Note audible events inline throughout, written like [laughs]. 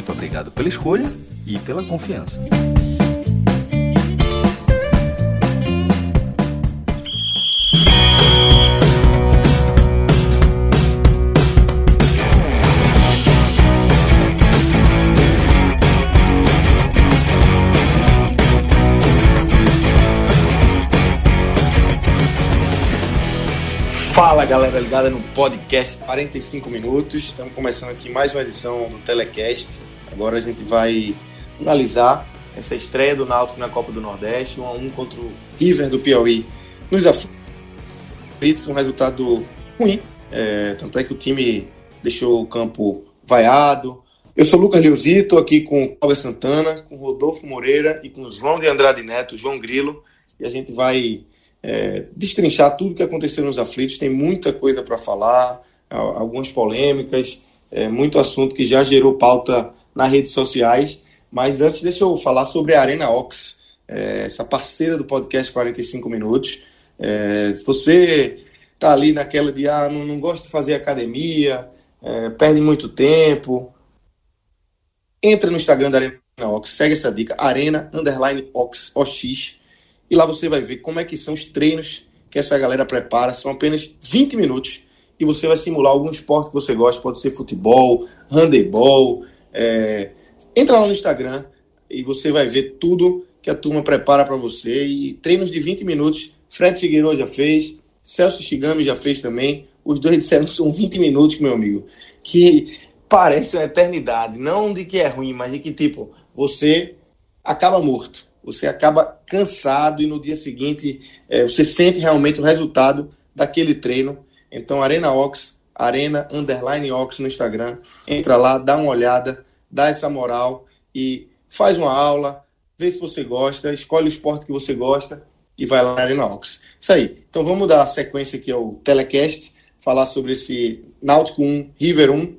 Muito obrigado pela escolha e pela confiança. Fala galera ligada no podcast 45 minutos. Estamos começando aqui mais uma edição do Telecast. Agora a gente vai analisar essa estreia do Náutico na Copa do Nordeste, 1 a 1 contra o River do Piauí nos aflitos, um resultado ruim. É, tanto é que o time deixou o campo vaiado. Eu sou Lucas Leozito, estou aqui com o Cláudio Santana, com Rodolfo Moreira e com João de Andrade Neto, João Grilo, e a gente vai é, destrinchar tudo o que aconteceu nos aflitos. Tem muita coisa para falar, algumas polêmicas, é, muito assunto que já gerou pauta nas redes sociais. Mas antes, deixa eu falar sobre a Arena Ox, é, essa parceira do podcast 45 Minutos. É, você está ali naquela de, ah, não, não gosta de fazer academia, é, perde muito tempo, entra no Instagram da Arena Ox, segue essa dica, Arena Underline Ox, OX, e lá você vai ver como é que são os treinos que essa galera prepara. São apenas 20 minutos e você vai simular algum esporte que você gosta, pode ser futebol, handebol. É... Entra lá no Instagram e você vai ver tudo que a turma prepara para você. E treinos de 20 minutos, Fred Figueiredo já fez, Celso Shigami já fez também. Os dois disseram que são 20 minutos, meu amigo, que parece uma eternidade. Não de que é ruim, mas de que, tipo, você acaba morto você acaba cansado e no dia seguinte é, você sente realmente o resultado daquele treino. Então, Arena Ox, Arena Underline Ox no Instagram, entra lá, dá uma olhada, dá essa moral e faz uma aula, vê se você gosta, escolhe o esporte que você gosta e vai lá na Arena Ox. Isso aí. Então vamos dar a sequência aqui ao telecast, falar sobre esse Náutico 1, River 1.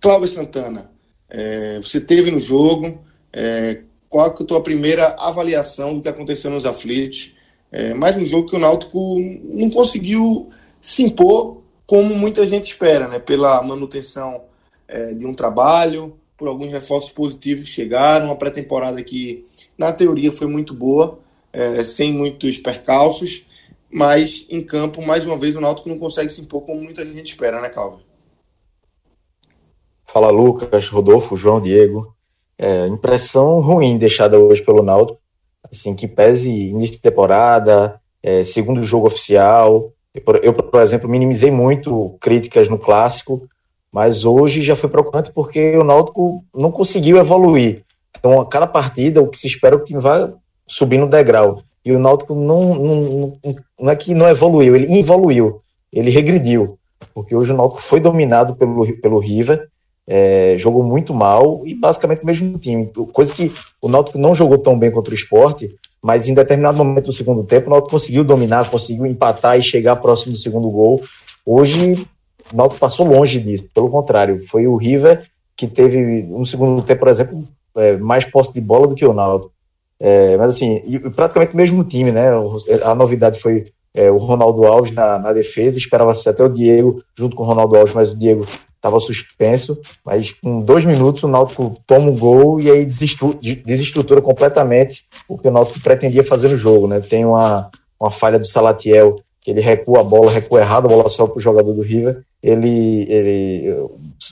Cláudio Santana, é, você teve no jogo, é, qual é a tua primeira avaliação do que aconteceu nos aflitos? É, mais um jogo que o Náutico não conseguiu se impor como muita gente espera, né? Pela manutenção é, de um trabalho, por alguns reforços positivos que chegaram, uma pré-temporada que, na teoria, foi muito boa, é, sem muitos percalços, mas em campo, mais uma vez, o Náutico não consegue se impor como muita gente espera, né, Calvin? Fala, Lucas, Rodolfo, João, Diego. É, impressão ruim deixada hoje pelo Náutico, assim, que pese início de temporada, é, segundo jogo oficial. Eu, por exemplo, minimizei muito críticas no clássico, mas hoje já foi preocupante porque o Náutico não conseguiu evoluir. Então, a cada partida, o que se espera é que o time vá subindo o degrau. E o Náutico não, não, não é que não evoluiu, ele evoluiu, ele regrediu. Porque hoje o Náutico foi dominado pelo, pelo River, é, jogou muito mal e basicamente o mesmo time. Coisa que o Náutico não jogou tão bem contra o esporte, mas em determinado momento do segundo tempo o Náutico conseguiu dominar, conseguiu empatar e chegar próximo do segundo gol. Hoje o Náutico passou longe disso, pelo contrário, foi o River que teve um segundo tempo, por exemplo, é, mais posse de bola do que o Náutico. É, mas assim, praticamente o mesmo time, né? A novidade foi é, o Ronaldo Alves na, na defesa, esperava-se até o Diego junto com o Ronaldo Alves, mas o Diego estava suspenso, mas com dois minutos o Náutico toma um gol e aí desestrutura completamente o que o Náutico pretendia fazer no jogo, né? Tem uma, uma falha do Salatiel, que ele recua a bola, recua errado, a bola só para o jogador do River, ele, ele,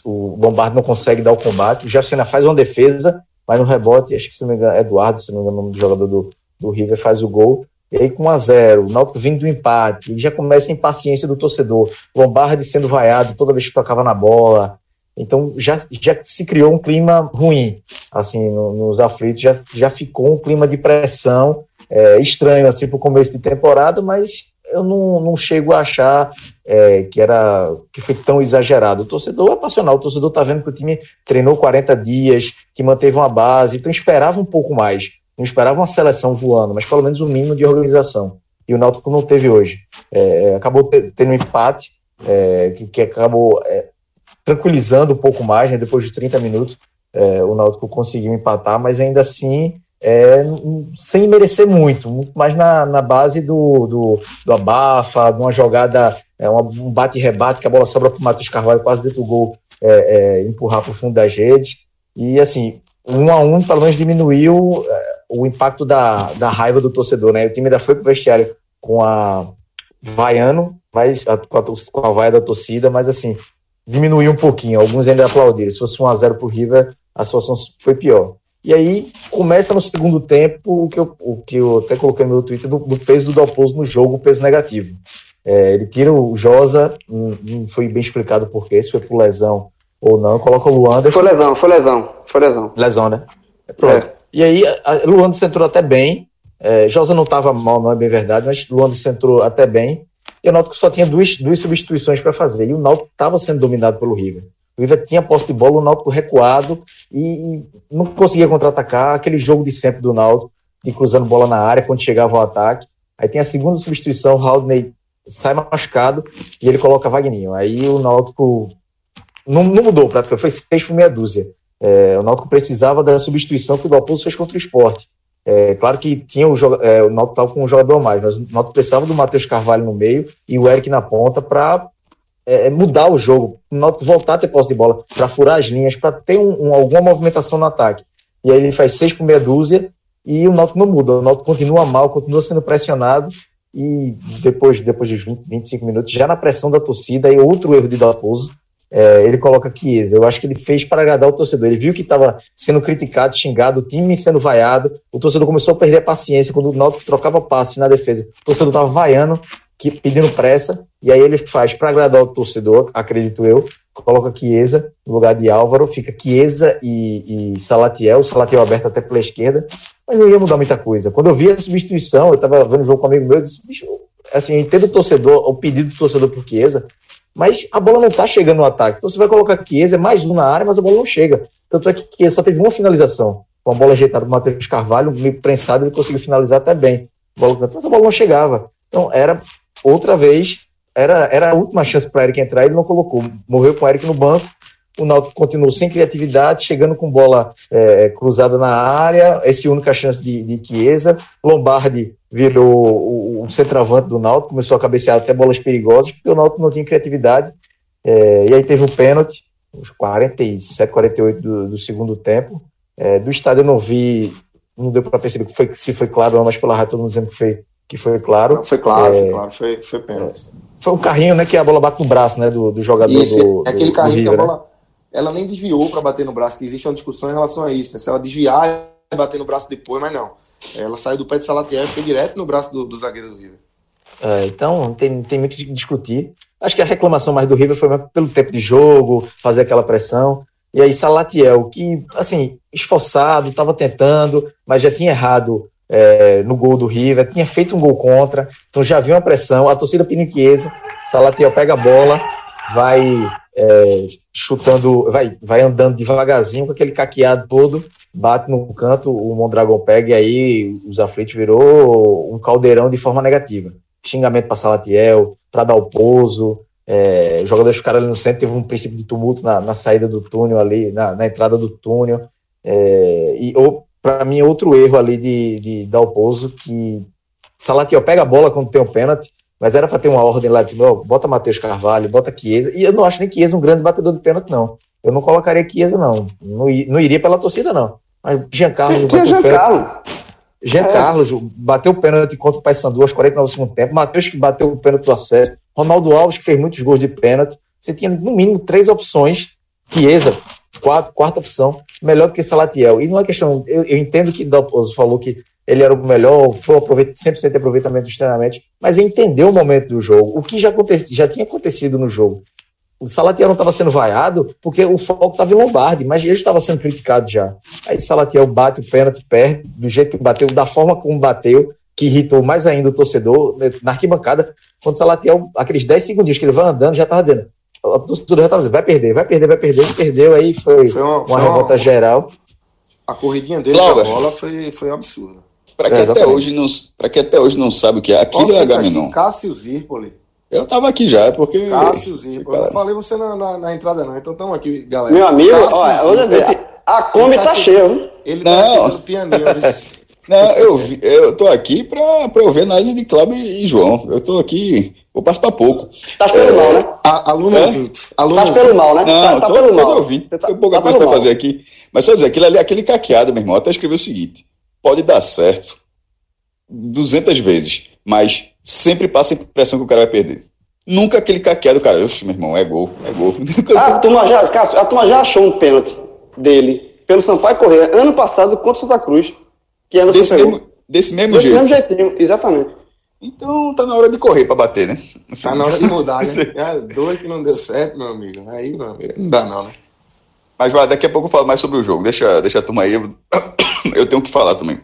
o Lombardo não consegue dar o combate, o Jacena faz uma defesa, mas no rebote, acho que se não me engano, Eduardo, se não me engano o nome do jogador do, do River, faz o gol, e aí, com 1 a 0 o Náutico vindo do empate, e já começa a impaciência do torcedor. Lombardi sendo vaiado toda vez que tocava na bola. Então, já, já se criou um clima ruim, assim, no, nos aflitos. Já, já ficou um clima de pressão é, estranho, assim, para o começo de temporada, mas eu não, não chego a achar é, que era que foi tão exagerado. O torcedor é passional, o torcedor está vendo que o time treinou 40 dias, que manteve uma base, então esperava um pouco mais. Não esperava uma seleção voando, mas pelo menos um mínimo de organização. E o Náutico não teve hoje. É, acabou tendo um empate, é, que, que, acabou é, tranquilizando um pouco mais, né, depois de 30 minutos. É, o Náutico conseguiu empatar, mas ainda assim é, sem merecer muito, muito mais na, na base do, do, do abafa, de uma jogada, é, um bate-rebate, que a bola sobra para o Matheus Carvalho quase dentro do gol, é, é, empurrar para o fundo das redes. E assim, um a um, pelo menos diminuiu é, o impacto da, da raiva do torcedor. Né? O time ainda foi para o vestiário com a vaiano, mas, com, a, com a vaia da torcida, mas assim, diminuiu um pouquinho. Alguns ainda aplaudiram. Se fosse 1 a 0 para o River, a situação foi pior. E aí começa no segundo tempo o que eu, o que eu até coloquei no meu Twitter do, do peso do Dalpozo no jogo, o peso negativo. É, ele tira o Josa, não, foi bem explicado por quê, se foi por lesão ou não, coloca o Luanda. Foi lesão, foi lesão, foi lesão. Lesão, né? É, pronto. É. E aí, Luanda entrou até bem. É, Josa não estava mal, não é bem verdade, mas Luanda entrou até bem. E o Náutico só tinha duas, duas substituições para fazer. E o Náutico estava sendo dominado pelo River. O River tinha posse de bola, o Náutico recuado e não conseguia contra-atacar. Aquele jogo de sempre do Náutico, de cruzando bola na área quando chegava o ataque. Aí tem a segunda substituição, o Haldney sai machucado e ele coloca Wagninho. Aí o Náutico não, não mudou, praticamente, foi seis por meia dúzia. É, o Náutico precisava da substituição que o Dalpozo fez contra o esporte. É, claro que tinha o, é, o Náutico estava com um jogador a mais, mas o Náutico precisava do Matheus Carvalho no meio e o Eric na ponta para é, é, mudar o jogo, o Náutico voltar a ter posse de bola, para furar as linhas, para ter um, um, alguma movimentação no ataque. E aí ele faz seis por meia dúzia e o Náutico não muda, o Náutico continua mal, continua sendo pressionado e depois, depois de 20, 25 minutos, já na pressão da torcida, e outro erro de Dalpozo, é, ele coloca Chiesa. Eu acho que ele fez para agradar o torcedor. Ele viu que estava sendo criticado, xingado, o time sendo vaiado. O torcedor começou a perder a paciência quando o Náutico trocava passes na defesa. O torcedor estava vaiando, que, pedindo pressa. E aí ele faz para agradar o torcedor, acredito eu, coloca Chiesa no lugar de Álvaro. Fica Chiesa e, e Salatiel. Salatiel aberto até pela esquerda. Mas não ia mudar muita coisa. Quando eu vi a substituição, eu estava vendo o jogo com um amigo meu, eu disse, bicho, assim, entendo o torcedor, o pedido do torcedor por Chiesa, mas a bola não está chegando no ataque. Então você vai colocar Chiesa, é mais um na área, mas a bola não chega. Tanto é que Chiesa só teve uma finalização. Com a bola ajeitada do Matheus Carvalho, meio prensado, ele conseguiu finalizar até bem. Mas a bola não chegava. Então era outra vez, era, era a última chance para Eric entrar, ele não colocou. Morreu com o Eric no banco. O Náutico continuou sem criatividade, chegando com bola é, cruzada na área. Essa é única chance de, de Chiesa. Lombardi virou o, o centroavante do Náutico, começou a cabecear até bolas perigosas, porque o Náutico não tinha criatividade. É, e aí teve um pênalti, uns 47, 48 do, do segundo tempo. É, do estádio eu não vi, não deu para perceber que foi, se foi claro ou não, mas pela rádio todo mundo dizendo que foi, que foi claro. Não, foi claro, é, foi claro, foi, foi pênalti. foi um carrinho, né, que a bola bate no braço, né, do, do jogador Isso, do, é aquele carrinho River, que a bola, né? ela nem desviou para bater no braço, que existe uma discussão em relação a isso, né, se ela desviar bater no braço depois, mas não. Ela saiu do pé de Salatiel e foi direto no braço do, do zagueiro do River. É, então, tem, tem muito que discutir. Acho que a reclamação mais do River foi pelo tempo de jogo, fazer aquela pressão. E aí, Salatiel, que, assim, esforçado, estava tentando, mas já tinha errado é, no gol do River, tinha feito um gol contra, então já viu uma pressão. A torcida piniquiesa, Salatiel pega a bola, vai é, chutando, vai, vai andando devagarzinho com aquele caqueado todo bate no canto, o Mondragon pega e aí os aflitos virou um caldeirão de forma negativa. Xingamento para Salatiel, para dar o pouso, é, jogadores ficaram ali no centro, teve um princípio de tumulto na, na saída do túnel ali, na, na entrada do túnel, é, e para mim outro erro ali de, de dar o pouso, que Salatiel pega a bola quando tem um pênalti, mas era para ter uma ordem lá de cima, bota Matheus Carvalho, bota Chiesa, e eu não acho nem Chiesa um grande batedor de pênalti, não. Eu não colocaria Chiesa, não. Não, não iria pela torcida, não. Mas Giancarlo. Tinha Giancarlo. Giancarlo é. bateu o pênalti contra o Paysandu aos 49 do segundo tempo. Matheus que bateu o pênalti do acesso. Ronaldo Alves que fez muitos gols de pênalti. Você tinha no mínimo três opções. Chiesa, quatro, quarta opção, melhor do que Salatiel. E não é questão. Eu, eu entendo que Dalpozo falou que ele era o melhor, foi aproveit 100% de aproveitamento dos treinamentos, mas entendeu o momento do jogo. O que já, aconte, já tinha acontecido no jogo o Salatiel não estava sendo vaiado porque o foco estava em Lombardi, mas ele estava sendo criticado já. Aí Salatiel bate o pênalti, perde, do jeito que bateu, da forma como bateu, que irritou mais ainda o torcedor né, na arquibancada, quando o Salatiel, aqueles 10 segundinhos que ele vai andando, já estava dizendo, o torcedor já estava dizendo, vai perder, vai perder, vai perder, perdeu, aí foi, foi uma, uma revolta uma, geral. A corridinha dele com a bola foi, foi absurda. Para que, é, até hoje não, que até hoje não sabe o que é, aquilo é Agamenon. Cássio Zirpoli. Eu tava aqui já, porque. Cássio Zirpoli. Eu não falei você na, na, na entrada, não. Então estamos aqui, galera. Meu amigo, olha, a Kombi tá, tá cheia. Ele tá não. pianinho. [laughs] Não, eu, vi, eu tô aqui pra, pra ouvir análise de Cláudio e João. Eu tô aqui, vou passar pra pouco. Tá pelo é, mal, né? A, aluno é? ouvinte. Aluno tá pelo mal, né? Não, tá, tá tô, pelo mal. Ouvinte. Tá, Tem pouca tá coisa pra mal. fazer aqui. Mas só dizer, aquilo ali, aquele caqueado, meu irmão, até escreveu o seguinte: pode dar certo 200 vezes, mas sempre passa a impressão que o cara vai perder. Nunca aquele caqueado, cara, oxe, meu irmão, é gol, é gol. Ah, [laughs] a turma já, Cássio, a turma já achou um pênalti dele pelo Sampaio Correia ano passado contra o Santa Cruz. Que ano desse, mesmo, desse mesmo desse jeito. mesmo jeitinho, exatamente. Então tá na hora de correr para bater, né? Tá na hora de mudar, né? [laughs] É, dois que não deu certo, meu amigo. Aí não, não dá não, né? Mas vai, daqui a pouco eu falo mais sobre o jogo. Deixa, deixa a turma aí. Eu, [coughs] eu tenho que falar também.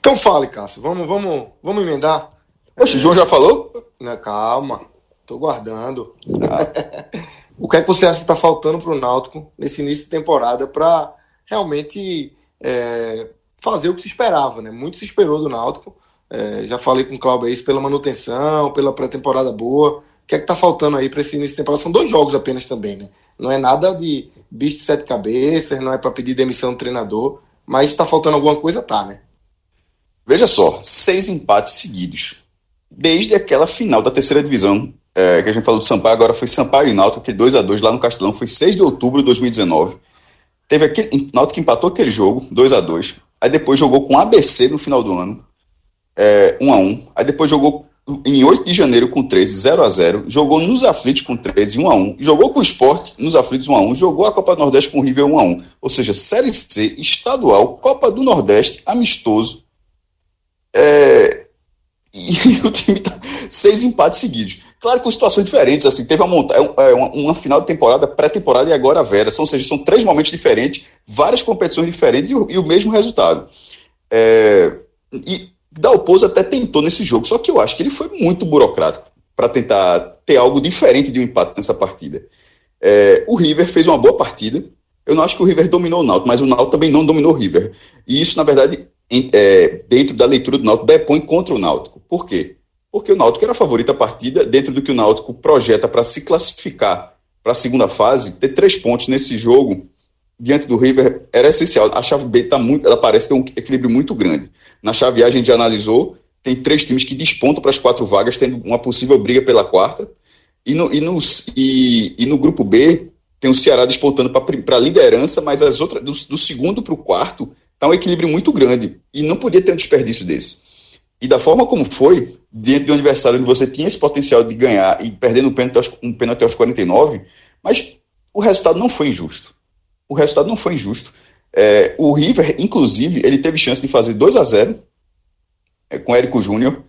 Então fale, Cássio. Vamos, vamos, vamos emendar. Poxa, o João já falou? Não, calma. Tô guardando. Ah. [laughs] o que é que você acha que tá faltando pro Náutico nesse início de temporada para realmente é, fazer o que se esperava, né? Muito se esperou do Náutico. É, já falei com o Cláudio isso pela manutenção, pela pré-temporada boa. O que é que tá faltando aí para esse início de temporada? São dois jogos apenas também, né? Não é nada de bicho de sete cabeças, não é para pedir demissão do treinador, mas está faltando alguma coisa, tá, né? Veja só, seis empates seguidos. Desde aquela final da terceira divisão, é, que a gente falou do Sampaio, agora foi Sampaio e Náutico, que 2 a 2 lá no Castelão, foi 6 de outubro de 2019. Teve aquele. Náutico empatou aquele jogo, 2 a 2 Aí depois jogou com ABC no final do ano, é, 1 a 1 Aí depois jogou em 8 de janeiro com 13, 0 a 0 Jogou nos aflitos com 13, 1 a 1 Jogou com o Sport nos aflitos 1 a 1 Jogou a Copa do Nordeste com o River 1 a 1 Ou seja, Série C, estadual, Copa do Nordeste, amistoso. É, [laughs] e o time tá seis empates seguidos. Claro com situações diferentes, assim, teve uma, é, uma, uma final de temporada, pré-temporada e agora a Vera, ou seja, são três momentos diferentes, várias competições diferentes e o, e o mesmo resultado. É, e Dalpozo até tentou nesse jogo, só que eu acho que ele foi muito burocrático para tentar ter algo diferente de um empate nessa partida. É, o River fez uma boa partida, eu não acho que o River dominou o Náutico, mas o Náutico também não dominou o River. E isso, na verdade, em, é, dentro da leitura do Náutico, depõe contra o Náutico. Por quê? porque o Náutico era favorito à partida, dentro do que o Náutico projeta para se classificar para a segunda fase, ter três pontos nesse jogo diante do River era essencial. A chave B tá muito, ela parece ter um equilíbrio muito grande. Na chave A a gente já analisou, tem três times que despontam para as quatro vagas, tendo uma possível briga pela quarta. E no, e no, e, e no grupo B tem o Ceará despontando para a liderança, mas as outras do, do segundo para o quarto está um equilíbrio muito grande. E não podia ter um desperdício desse. E da forma como foi, dentro de um adversário onde você tinha esse potencial de ganhar e perdendo um pênalti um pênalti aos 49, mas o resultado não foi injusto. O resultado não foi injusto. É, o River, inclusive, ele teve chance de fazer 2 a 0 é, com Érico Júnior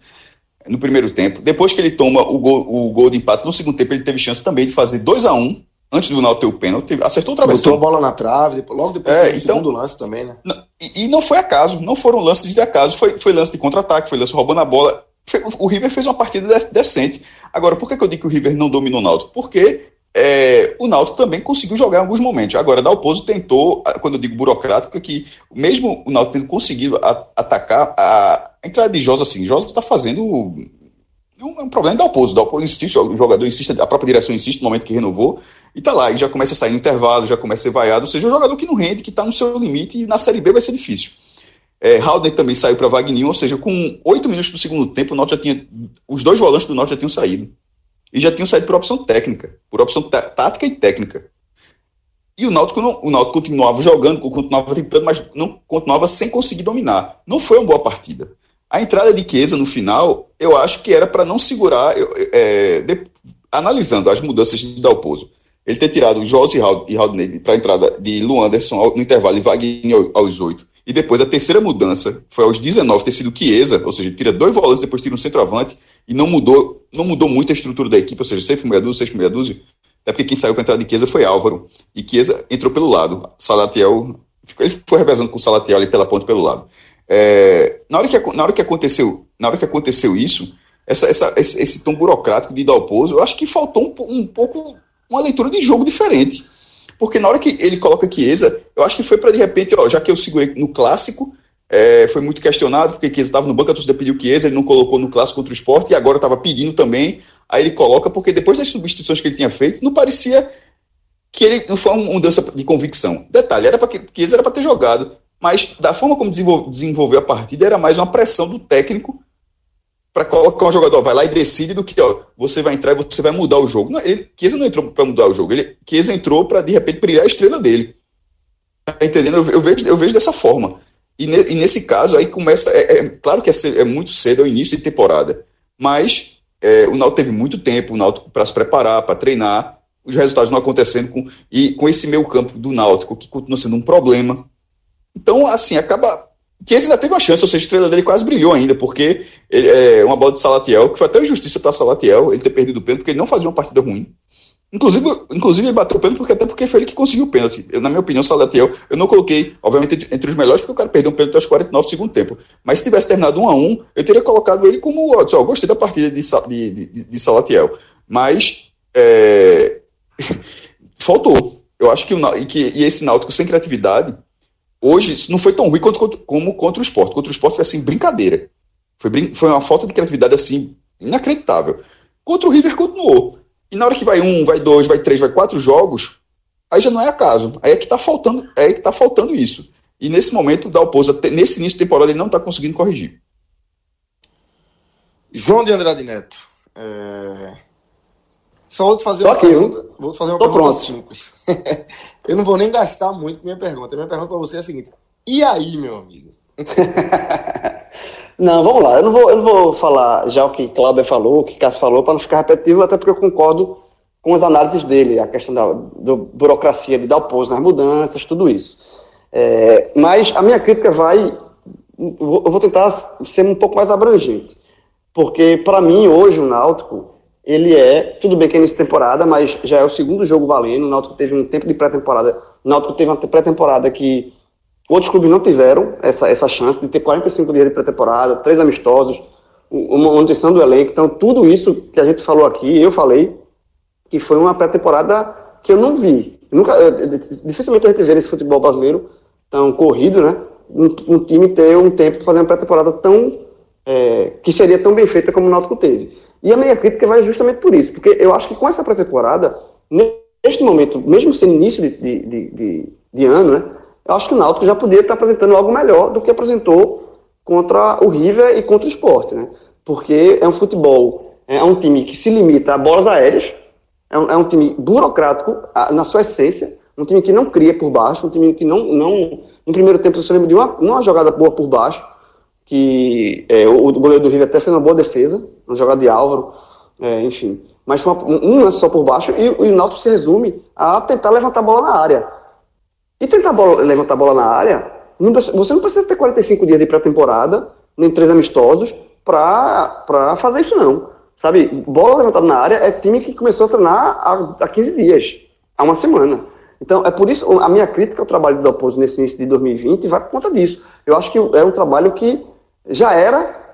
no primeiro tempo. Depois que ele toma o gol, o gol de empate, no segundo tempo ele teve chance também de fazer 2 a 1 antes do Náutico ter o pênalti, acertou o travessão. Botou a bola na trave, logo depois é, então, segundo lance também, né? E, e, não foi acaso, não foram lances de acaso, foi, foi lance de contra-ataque, foi lance roubando a bola. O River fez uma partida decente. Agora, por que, que eu digo que o River não dominou o Náutico? Porque é, o Náutico também conseguiu jogar em alguns momentos. Agora, Dalpozo tentou, quando eu digo burocrático, é que mesmo o Náutico tendo conseguido atacar a, a entrada de Josa, assim, Josa está fazendo é um, é um problema da Dalpozo. Dalpozo insiste, o jogador insiste, a própria direção insiste no momento que renovou, e tá lá, e já começa a sair no intervalo, já começa a ser vaiado. Ou seja, um jogador que não rende, que está no seu limite, e na Série B vai ser difícil. É, Halden também saiu para Wagner, ou seja, com oito minutos do segundo tempo, o Norte já tinha. Os dois volantes do Norte já tinham saído. E já tinham saído por opção técnica, por opção tática e técnica. E o Náutico, não, o Náutico continuava jogando, continuava tentando, mas não continuava sem conseguir dominar. Não foi uma boa partida. A entrada de Chiesa no final, eu acho que era para não segurar, eu, é, de, analisando as mudanças de Dalpozo. Ele ter tirado o Jose e Haldney para a entrada de Luanderson no intervalo e Wagner aos 8. E depois a terceira mudança foi aos 19 ter sido Chiesa, ou seja, tira dois volantes, depois tira um centroavante e não mudou, não mudou muito a estrutura da equipe, ou seja, sempre meia dúzia, seis meia dúzia. Até porque quem saiu para a entrada de Chiesa foi Álvaro. E Chiesa entrou pelo lado. Salatiel, ele foi revezando com o Salatiel ali pela ponta pelo lado. É, na, hora que, na hora que aconteceu na hora que aconteceu isso, essa, essa, esse, esse tom burocrático de Dalpozo, eu acho que faltou um, um pouco uma leitura de jogo diferente. Porque na hora que ele coloca Chiesa, eu acho que foi para de repente, ó, já que eu segurei no clássico, é, foi muito questionado, porque Chiesa estava no banco, a torcida pediu Chiesa, ele não colocou no clássico contra o esporte, e agora estava pedindo também, aí ele coloca, porque depois das substituições que ele tinha feito, não parecia que ele não foi uma mudança de convicção. Detalhe, era para que Chiesa era para ter jogado, mas da forma como desenvolveu a partida, era mais uma pressão do técnico para colocar um jogador, vai lá e decide do que, ó, você vai entrar e você vai mudar o jogo. Não, ele, Chiesa não entrou para mudar o jogo, ele, Chiesa entrou para, de repente, brilhar a estrela dele. Tá entendendo? Eu, eu, vejo, eu vejo dessa forma. E, ne, e nesse caso, aí começa, é, é claro que é, é, muito cedo, é o início de temporada, mas é, o Náutico teve muito tempo, o Náutico para se preparar, para treinar, os resultados não acontecendo com, e com esse meio campo do Náutico, que continua sendo um problema. Então, assim, acaba que esse ainda teve uma chance, ou seja, a estrela dele quase brilhou ainda, porque ele, é uma bola de Salatiel, que foi até injustiça para Salatiel, ele ter perdido o pênalti, porque ele não fazia uma partida ruim. Inclusive, inclusive ele bateu o pênalti porque, até porque foi ele que conseguiu o pênalti. Eu, na minha opinião, Salatiel, eu não coloquei, obviamente, entre, os melhores, porque o cara perdeu um pênalti aos 49 do segundo tempo. Mas se tivesse terminado 1 a 1 eu teria colocado ele como, ó, gostei da partida de, de, de, de Salatiel. Mas, é... [laughs] faltou. Eu acho que, o, e, que e esse Náutico sem criatividade, Hoje, não foi tão ruim quanto, como contra o esporte. Contra o esporte foi assim, brincadeira. Foi, foi uma falta de criatividade assim, inacreditável. Contra o River continuou. E na hora que vai um, vai dois, vai três, vai quatro jogos, aí já não é acaso. Aí é que tá faltando, é que tá faltando isso. E nesse momento, o Dalpozo, nesse início de temporada, ele não está conseguindo corrigir. João de Andrade Neto. É... Só vou te fazer Tô uma aqui, pergunta. Vou te fazer uma Tô pergunta pronto. simples. [laughs] Eu não vou nem gastar muito com minha pergunta. Minha pergunta para você é a seguinte: e aí, meu amigo? [laughs] não, vamos lá. Eu não vou, eu não vou falar já o que Cláudio falou, o que Cássio falou, para não ficar repetitivo, até porque eu concordo com as análises dele, a questão da do burocracia de dar o pouso nas mudanças, tudo isso. É, mas a minha crítica vai. Eu vou tentar ser um pouco mais abrangente. Porque, para mim, hoje, o Náutico ele é, tudo bem que é nessa temporada, mas já é o segundo jogo valendo. O Náutico teve um tempo de pré-temporada. O Náutico teve uma pré-temporada que outros clubes não tiveram essa, essa chance de ter 45 dias de pré-temporada, três amistosos, uma manutenção do elenco. Então, tudo isso que a gente falou aqui, eu falei, que foi uma pré-temporada que eu não vi. Nunca, eu, dificilmente a gente vê nesse futebol brasileiro tão corrido, né? Um, um time ter um tempo de fazer uma pré-temporada tão. É, que seria tão bem feita como o Náutico teve. E a minha crítica vai justamente por isso, porque eu acho que com essa pré-temporada, neste momento, mesmo sendo início de, de, de, de, ano, né, eu acho que o Náutico já poderia estar apresentando algo melhor do que apresentou contra o River e contra o Sport, né? Porque é um futebol, é um time que se limita a bolas aéreas, é um, é um time burocrático na sua essência, um time que não cria por baixo, um time que não, não no primeiro tempo você lembra de uma, uma jogada boa por baixo, que é, o, goleiro do River até fez uma boa defesa, uma jogada de Álvaro, é, enfim. Mas foi uma, um lance só por baixo e, e o Náutico se resume a tentar levantar a bola na área. E tentar bola, levantar a bola na área, não, você não precisa ter 45 dias de pré-temporada, nem três amistosos, para fazer isso não. Sabe, bola levantada na área é time que começou a treinar há, há 15 dias, há uma semana. Então, é por isso, a minha crítica ao trabalho do Dalpozo nesse início de 2020 vai por conta disso. Eu acho que é um trabalho que já era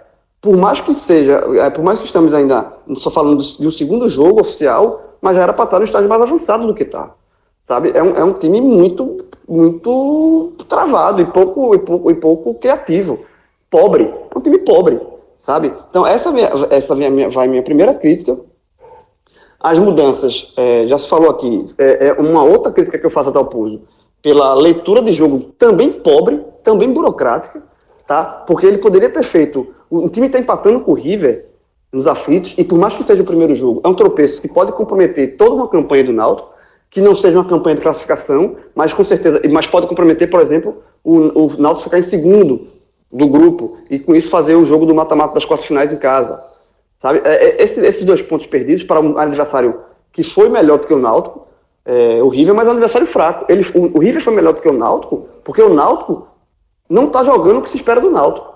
por mais que seja, é, por mais que estamos ainda só falando de um segundo jogo oficial, mas já era para estar no estágio mais avançado do que está. Sabe? É um, é um time muito, muito travado e pouco, e pouco, e pouco criativo. Pobre. É um time pobre. Sabe? Então, essa, minha, essa minha, vai minha primeira crítica. As mudanças, é, já se falou aqui, é, é, uma outra crítica que eu faço ao Puso, pela leitura de jogo também pobre, também burocrática, tá? Porque ele poderia ter feito o time está empatando com o River nos aflitos, e por mais que seja o primeiro jogo, é um tropeço que pode comprometer toda uma campanha do Náutico, que não seja uma campanha de classificação, mas com certeza, mas pode comprometer, por exemplo, o, o Náutico ficar em segundo do grupo e com isso fazer o jogo do mata-mata das quartas finais em casa. Sabe? É, é, esse, esses dois pontos perdidos para um adversário que foi melhor do que o Náutico, é, o River, mas é um adversário fraco. Ele, o, o River foi melhor do que o Náutico, porque o Náutico não está jogando o que se espera do Náutico.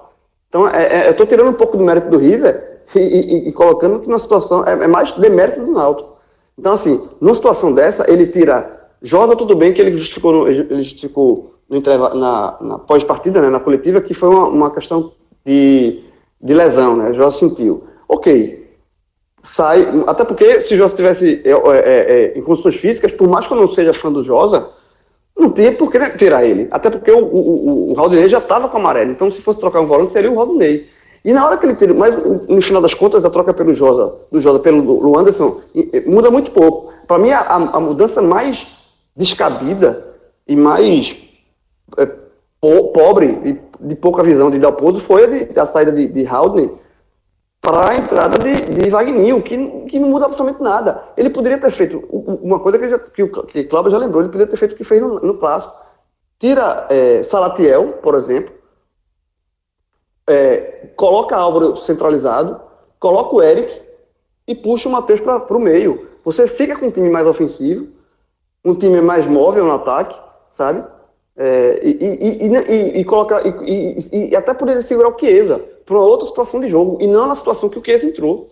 Então, é, é, eu estou tirando um pouco do mérito do River e, e, e colocando que na situação é, é, mais demérito do Náutico. Então, assim, numa situação dessa, ele tira Jordan, tudo bem que ele justificou, no, ele justificou no na, na pós-partida, né, na coletiva, que foi uma, uma questão de de lesão, né? Josa sentiu. Ok. Sai. Até porque se Josa tivesse é, é, é, em condições físicas, por mais que eu não seja fã do Josa, não tinha por que tirar ele. Até porque o, o, o, o já estava com amarelo. Então, se fosse trocar um volante, seria o Rodinei. E na hora que ele tira, mas no final das contas, a troca pelo Josa, do Josa pelo Anderson muda muito pouco. Para mim, a, a, mudança mais descabida e mais é, po, pobre e de pouca visão de Dalpozo foi a, de, a saída de, de para a entrada de, de Wagninho, que, que não muda absolutamente nada. Ele poderia ter feito uma coisa que, já, que o que Cláudio já lembrou, ele poderia ter feito o que fez no, no Clássico. Tira é, Salatiel, por exemplo, é, coloca Álvaro centralizado, coloca o Eric e puxa o Matheus para o meio. Você fica com um time mais ofensivo, um time mais móvel no ataque, sabe? É, e, e, e, e, coloca, e, até poderia segurar o Chiesa para outra situação de jogo, e não na situação que o Chiesa entrou.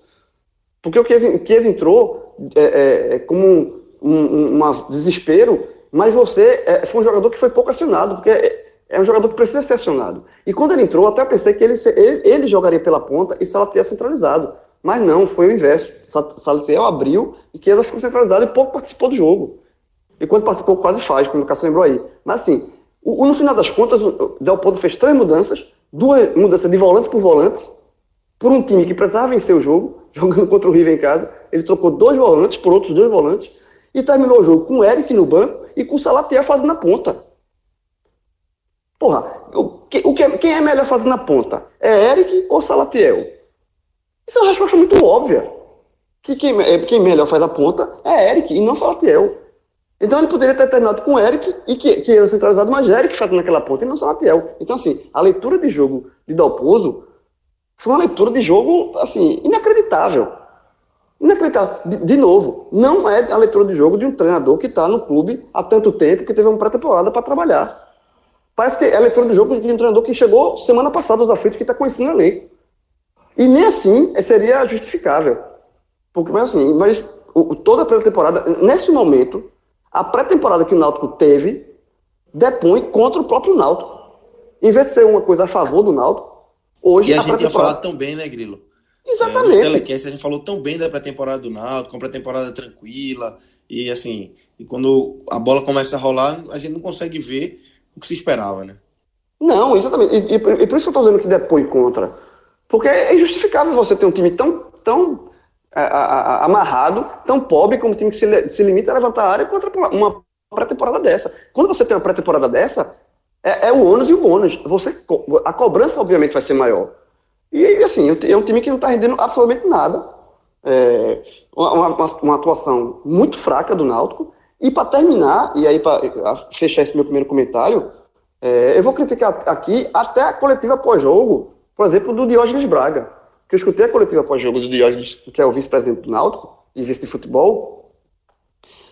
Porque o Chiesa, entrou é, é, é como um, um, um, desespero, mas você é, foi um jogador que foi pouco acionado, porque é, é um jogador que precisa ser acionado. E quando ele entrou, até pensei que ele, ele, ele jogaria pela ponta e Salatiel centralizado. Mas não, foi o inverso. Salatiel abriu e Chiesa ficou centralizado e pouco participou do jogo. E quando participou, quase faz, como o Cássio lembrou aí. Mas assim, o, no final das contas, o Del Potro fez três mudanças, duas mudanças de volante por volante, por um time que precisava vencer o jogo, [laughs] jogando contra o River em casa. Ele trocou dois volantes por outros dois volantes e terminou o jogo com o Eric no banco e com o Salatiel fazendo a ponta. Porra, o, que, o que, quem é melhor fazendo na ponta? É Eric ou Salatiel? Isso é uma resposta muito óbvia. Que quem, é, quem melhor faz a ponta é Eric e não Salatiel. Então ele poderia ter terminado com Eric e que, que era centralizado, mas Eric fazendo aquela ponta e não Salatiel. Então, assim, a leitura de jogo de Dalpozo foi uma leitura de jogo, assim, inacreditável. Inacreditável. De, de novo, não é a leitura de jogo de um treinador que está no clube há tanto tempo que teve uma pré-temporada para trabalhar. Parece que é a leitura do jogo de um treinador que chegou semana passada aos aflitos que está conhecendo a lei. E nem assim seria justificável. Porque, mas assim, mas toda a pré-temporada, nesse momento, a pré-temporada que o Náutico teve depõe contra o próprio Náutico. Em vez de ser uma coisa a favor do Náutico, hoje e a, a gente tinha falado tão bem, né, Grilo? Exatamente. É, telecast, a gente falou tão bem da pré-temporada do Náutico, uma pré-temporada tranquila, e assim, e quando a bola começa a rolar, a gente não consegue ver o que se esperava, né? Não, exatamente. E, e, e por isso que eu estou dizendo que depõe contra. Porque é injustificável você ter um time tão, tão a, a, a, amarrado, tão pobre, como um time que se, se limita a levantar a área contra uma pré-temporada dessa. Quando você tem uma pré-temporada dessa, é, é, o ônus e o bônus. Você, a cobrança, obviamente, vai ser maior. E, assim, é um time que não está rendendo absolutamente nada. É, uma, uma, uma, atuação muito fraca do Náutico. E para terminar, e aí para fechar esse meu primeiro comentário, é, eu vou criticar aqui até a coletiva pós-jogo, por exemplo, do Diógenes Braga. Que eu escutei a coletiva pós-jogo do Diógenes, que é o vice-presidente do Náutico e vice de futebol.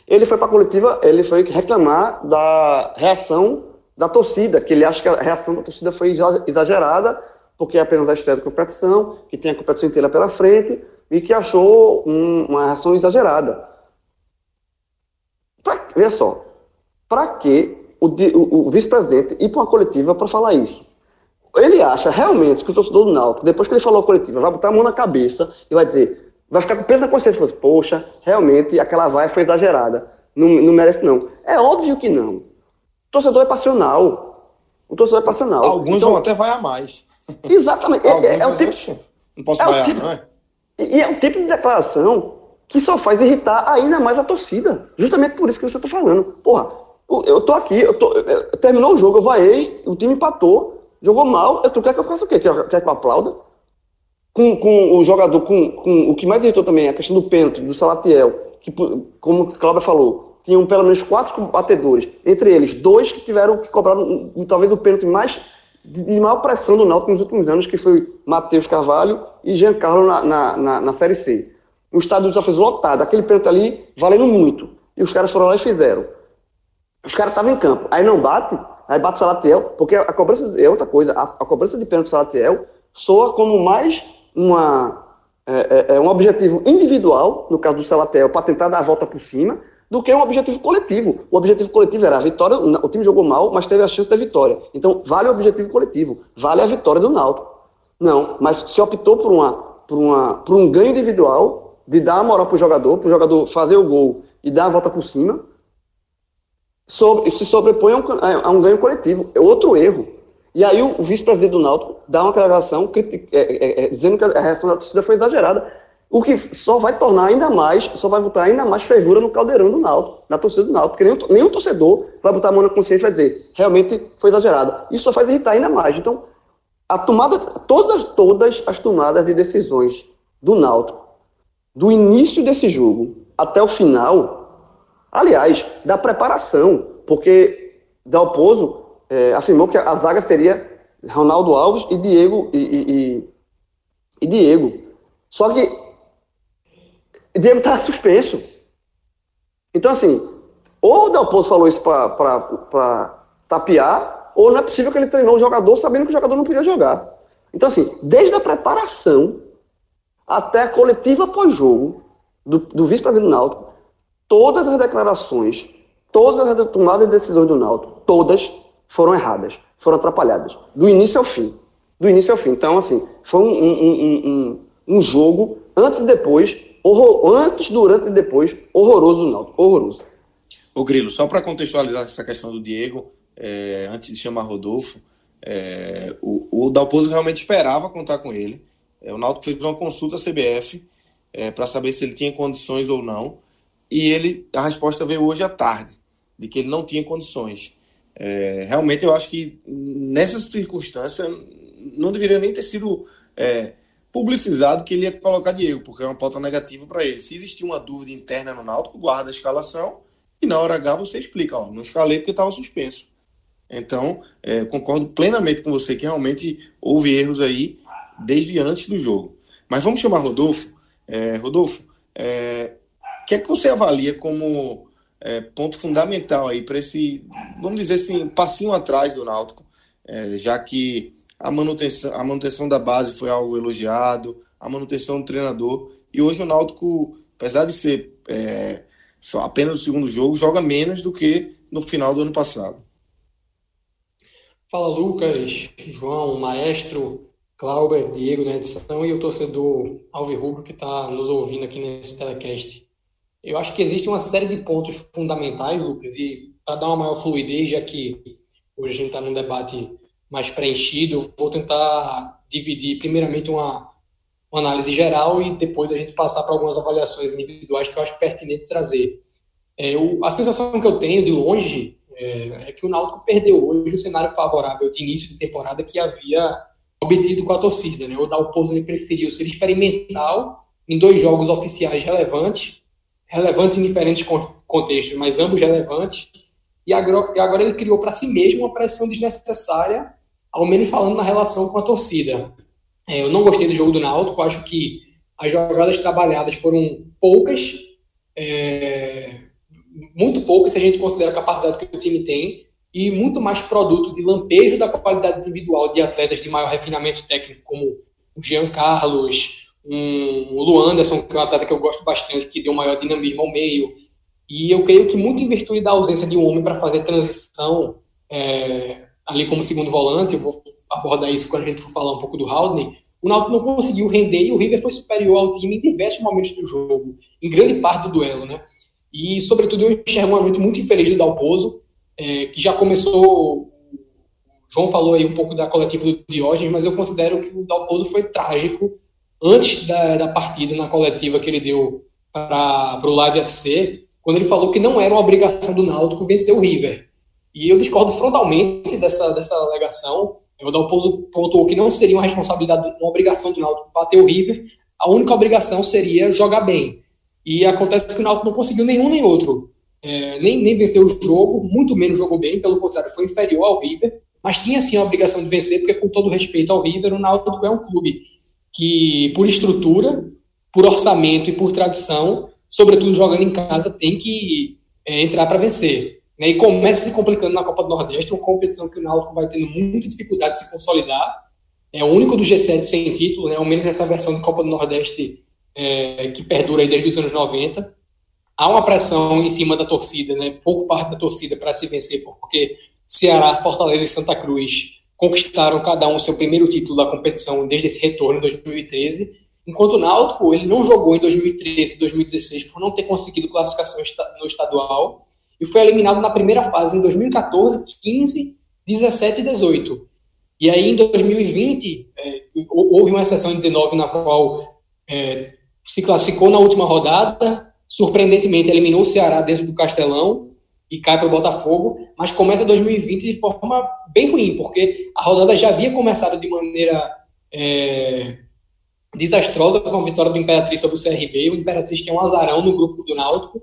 Ele foi para a coletiva, ele foi reclamar da reação da torcida, que ele acha que a reação da torcida foi exagerada, porque é apenas a estreia da competição, que tem a competição inteira pela frente, e que achou um, uma reação exagerada. Pra, veja só, para que o, o, o vice-presidente ir para uma coletiva para falar isso? Ele acha realmente que o torcedor do Náutico, depois que ele falou a coletiva, vai botar a mão na cabeça e vai dizer, vai ficar com peso na consciência, assim, poxa, realmente aquela vai foi exagerada, não, não merece não. É óbvio que não. O torcedor é passional. O torcedor é passional. Alguns então, vão até vai a mais. Exatamente. [laughs] é, é, é o tipo, não posso é vaiar, tipo, não é? E é um tipo de declaração que só faz irritar ainda mais a torcida. Justamente por isso que você está falando. Porra, eu tô aqui, eu tô, terminou o jogo, eu vaiei, o time empatou, jogou mal, tu quer que eu faça o quê? Quer, quer que eu aplauda? Com, com o jogador, com, com o que mais irritou também, a questão do pênalti, do Salatiel, que, como o Cláudio falou, tinham pelo menos quatro batedores, entre eles dois que tiveram que cobrar talvez o pênalti mais de, de maior pressão do Náutico nos últimos anos, que foi Matheus Carvalho e Giancarlo na, na, na, na Série C. O estádio já fez lotado, aquele pênalti ali valendo muito. E os caras foram lá e fizeram. Os caras estavam em campo. Aí não bate, aí bate o Salatiel, porque a cobrança é outra coisa. A, a cobrança de pênalti do Salatiel soa como mais uma, é, é, é um objetivo individual, no caso do Salatiel, para tentar dar a volta por cima, do que um objetivo coletivo. O objetivo coletivo era a vitória, o time jogou mal, mas teve a chance da vitória. Então, vale o objetivo coletivo, vale a vitória do Náutico. Não, mas se optou por, uma, por, uma, por um ganho individual, de dar a moral para o jogador, para o jogador fazer o gol e dar a volta por cima, sobre, se sobrepõe a um, a um, ganho coletivo. É outro erro. E aí o, vice-presidente do Náutico dá uma declaração é, é, é, dizendo que a reação da torcida foi exagerada. O que só vai tornar ainda mais, só vai botar ainda mais fervura no caldeirão do Náutico, na torcida do Náutico, porque nenhum, nenhum torcedor vai botar a mão na consciência e vai dizer, realmente foi exagerada. Isso só faz irritar ainda mais. Então, a tomada, todas, todas as tomadas de decisões do Náutico, do início desse jogo até o final, aliás, da preparação, porque Dalpozo é, afirmou que a zaga seria Ronaldo Alves e Diego e, e, e, e Diego. Só que Diego está suspenso. Então, assim, ou o Dalpozo falou isso para tapear, ou não é possível que ele treinou o jogador sabendo que o jogador não podia jogar. Então, assim, desde a preparação até a coletiva pós-jogo do, do vice-presidente Náutico, todas as declarações, todas as tomadas de decisões do Náutico, todas foram erradas, foram atrapalhadas, do início ao fim. Do início ao fim. Então, assim, foi um, um, um, um jogo antes e depois horror, antes, durante e depois, horroroso do Náutico, horroroso. O Grilo, só para contextualizar essa questão do Diego, é, antes de chamar Rodolfo, é, o, o Dalpozo realmente esperava contar com ele. É, o Náutico fez uma consulta à CBF é, para saber se ele tinha condições ou não, e ele a resposta veio hoje à tarde, de que ele não tinha condições. É, realmente eu acho que nessa circunstância não deveria nem ter sido é, publicizado que ele ia colocar Diego, porque é uma pauta negativa para ele. Se existir uma dúvida interna no Náutico, guarda a escalação e na hora H você explica, ó, não escalei porque estava suspenso. Então, é, concordo plenamente com você que realmente houve erros aí desde antes do jogo. Mas vamos chamar Rodolfo. É, Rodolfo, é, que é que você avalia como é, ponto fundamental aí para esse, vamos dizer assim, passinho atrás do Náutico, é, já que a manutenção, a manutenção da base foi algo elogiado, a manutenção do treinador. E hoje o Náutico, apesar de ser é, só apenas o segundo jogo, joga menos do que no final do ano passado. Fala Lucas, João, Maestro, Clauber, Diego na edição e o torcedor Alvirrubro que está nos ouvindo aqui nesse telecast. Eu acho que existe uma série de pontos fundamentais, Lucas, e para dar uma maior fluidez, já que hoje a gente está num debate mais preenchido, vou tentar dividir primeiramente uma, uma análise geral e depois a gente passar para algumas avaliações individuais que eu acho pertinente trazer. É, eu, a sensação que eu tenho de longe é, é, que o Náutico perdeu hoje o cenário favorável de início de temporada que havia obtido com a torcida. Né? O Dalpozo preferiu ser experimental em dois jogos oficiais relevantes, relevantes em diferentes contextos, mas ambos relevantes, e agora, ele criou para si mesmo uma pressão desnecessária ao menos falando na relação com a torcida. É, eu não gostei do jogo do Náutico, acho que as jogadas trabalhadas foram poucas, é, muito poucas se a gente considera a capacidade que o time tem, e muito mais produto de lampejo da qualidade individual de atletas de maior refinamento técnico, como o Jean Carlos, um, o Luanderson, que é um atleta que eu gosto bastante, que deu maior dinamismo ao meio. E eu creio que muito em virtude da ausência de um homem para fazer transição é, ali como segundo volante, eu vou abordar isso quando a gente for falar um pouco do Haldane, o Náutico não conseguiu render e o River foi superior ao time em diversos momentos do jogo, em grande parte do duelo, né? E, sobretudo, eu enxergo um momento muito infeliz do Dalpozo, é, que já começou. O João falou aí um pouco da coletiva do Diógenes, mas eu considero que o Dalpozo foi trágico antes da, da partida, na coletiva que ele deu para o Live FC, quando ele falou que não era uma obrigação do Náutico vencer o River. E eu discordo frontalmente dessa, dessa alegação. O Dalpozo pontuou que não seria uma responsabilidade, uma obrigação do Náutico bater o River. A única obrigação seria jogar bem. E acontece que o Náutico não conseguiu nenhum nem outro. É, nem, nem venceu o jogo, muito menos jogou bem, pelo contrário, foi inferior ao River, mas tinha sim a obrigação de vencer, porque com todo respeito ao River, o Náutico é um clube que, por estrutura, por orçamento e por tradição, sobretudo jogando em casa, tem que é, entrar para vencer. Né, e começa se complicando na Copa do Nordeste, uma competição que o Náutico vai tendo muita dificuldade de se consolidar. É o único do G7 sem título, né, ao menos essa versão de Copa do Nordeste é, que perdura desde os anos 90. Há uma pressão em cima da torcida, né, por parte da torcida para se vencer, porque Ceará, Fortaleza e Santa Cruz conquistaram cada um seu primeiro título da competição desde esse retorno em 2013, enquanto o Náutico ele não jogou em 2013 e 2016 por não ter conseguido classificação no estadual e foi eliminado na primeira fase em 2014, 15, 17 e 18. E aí em 2020 é, houve uma exceção em 19 na qual é, se classificou na última rodada, surpreendentemente eliminou o Ceará dentro do Castelão e cai para o Botafogo, mas começa 2020 de forma bem ruim, porque a rodada já havia começado de maneira é, desastrosa com a vitória do Imperatriz sobre o CRB. O Imperatriz que é um azarão no grupo do Náutico,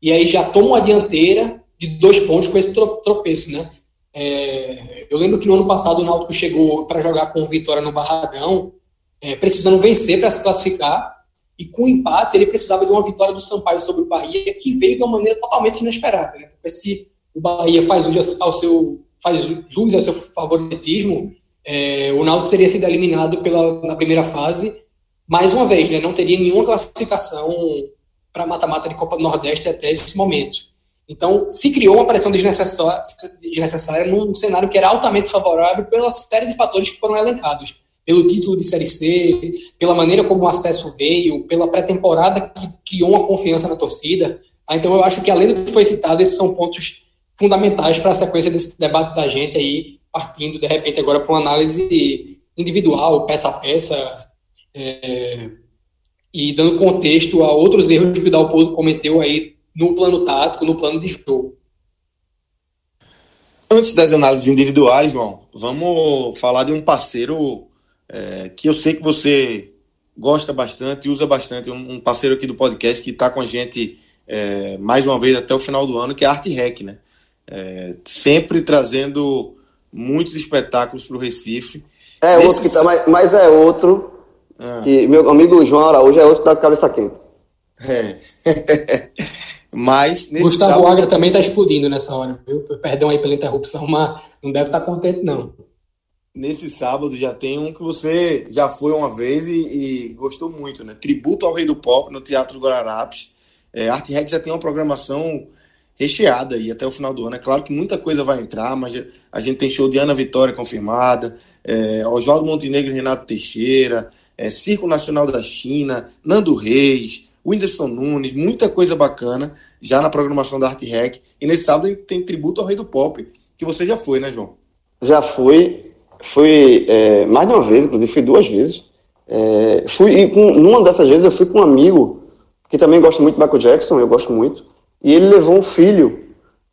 e aí já toma uma dianteira de dois pontos com esse tropeço, né? É, eu lembro que no ano passado o Náutico chegou para jogar com vitória no Barradão, é, precisando vencer para se classificar, e com o empate ele precisava de uma vitória do Sampaio sobre o Bahia, que veio de uma maneira totalmente inesperada. Né? Porque se o Bahia faz jus ao seu, faz jus ao seu favoritismo, é, o Náutico teria sido eliminado pela, na primeira fase, mais uma vez, né? não teria nenhuma classificação para mata-mata de Copa do Nordeste até esse momento. Então, se criou uma pressão desnecessária, desnecessária num cenário que era altamente favorável pela série de fatores que foram elencados pelo título de Série C, pela maneira como o acesso veio, pela pré-temporada que criou uma confiança na torcida. Tá? Então, eu acho que, além do que foi citado, esses são pontos fundamentais para a sequência desse debate da gente aí, partindo, de repente, agora para uma análise individual, peça a peça, é, e dando contexto a outros erros que o Dalpozo cometeu aí no plano tático, no plano de jogo. Antes das análises individuais, João, vamos falar de um parceiro é, que eu sei que você gosta bastante, usa bastante, um, um parceiro aqui do podcast que está com a gente é, mais uma vez até o final do ano, que é a Arte Rec, né? É, sempre trazendo muitos espetáculos para o Recife. É Nesse... outro que tá, mas, mas é outro ah. que meu amigo João Araújo é outro da cabeça quente. É. [laughs] mas Gustavo sábado... Agra também está explodindo nessa hora, viu? Perdão aí pela interrupção, mas não deve estar tá contente não nesse sábado já tem um que você já foi uma vez e, e gostou muito, né? Tributo ao Rei do Pop no Teatro Guararapes. É, Arte Rec já tem uma programação recheada aí até o final do ano. É claro que muita coisa vai entrar, mas a gente tem show de Ana Vitória confirmada, é, Oswaldo Montenegro e Renato Teixeira, é, Circo Nacional da China, Nando Reis, Whindersson Nunes, muita coisa bacana já na programação da Arte Rec. E nesse sábado tem tributo ao Rei do Pop, que você já foi, né, João? Já fui fui é, mais de uma vez, inclusive fui duas vezes. É, fui com, numa dessas vezes eu fui com um amigo que também gosta muito de Michael Jackson, eu gosto muito, e ele levou um filho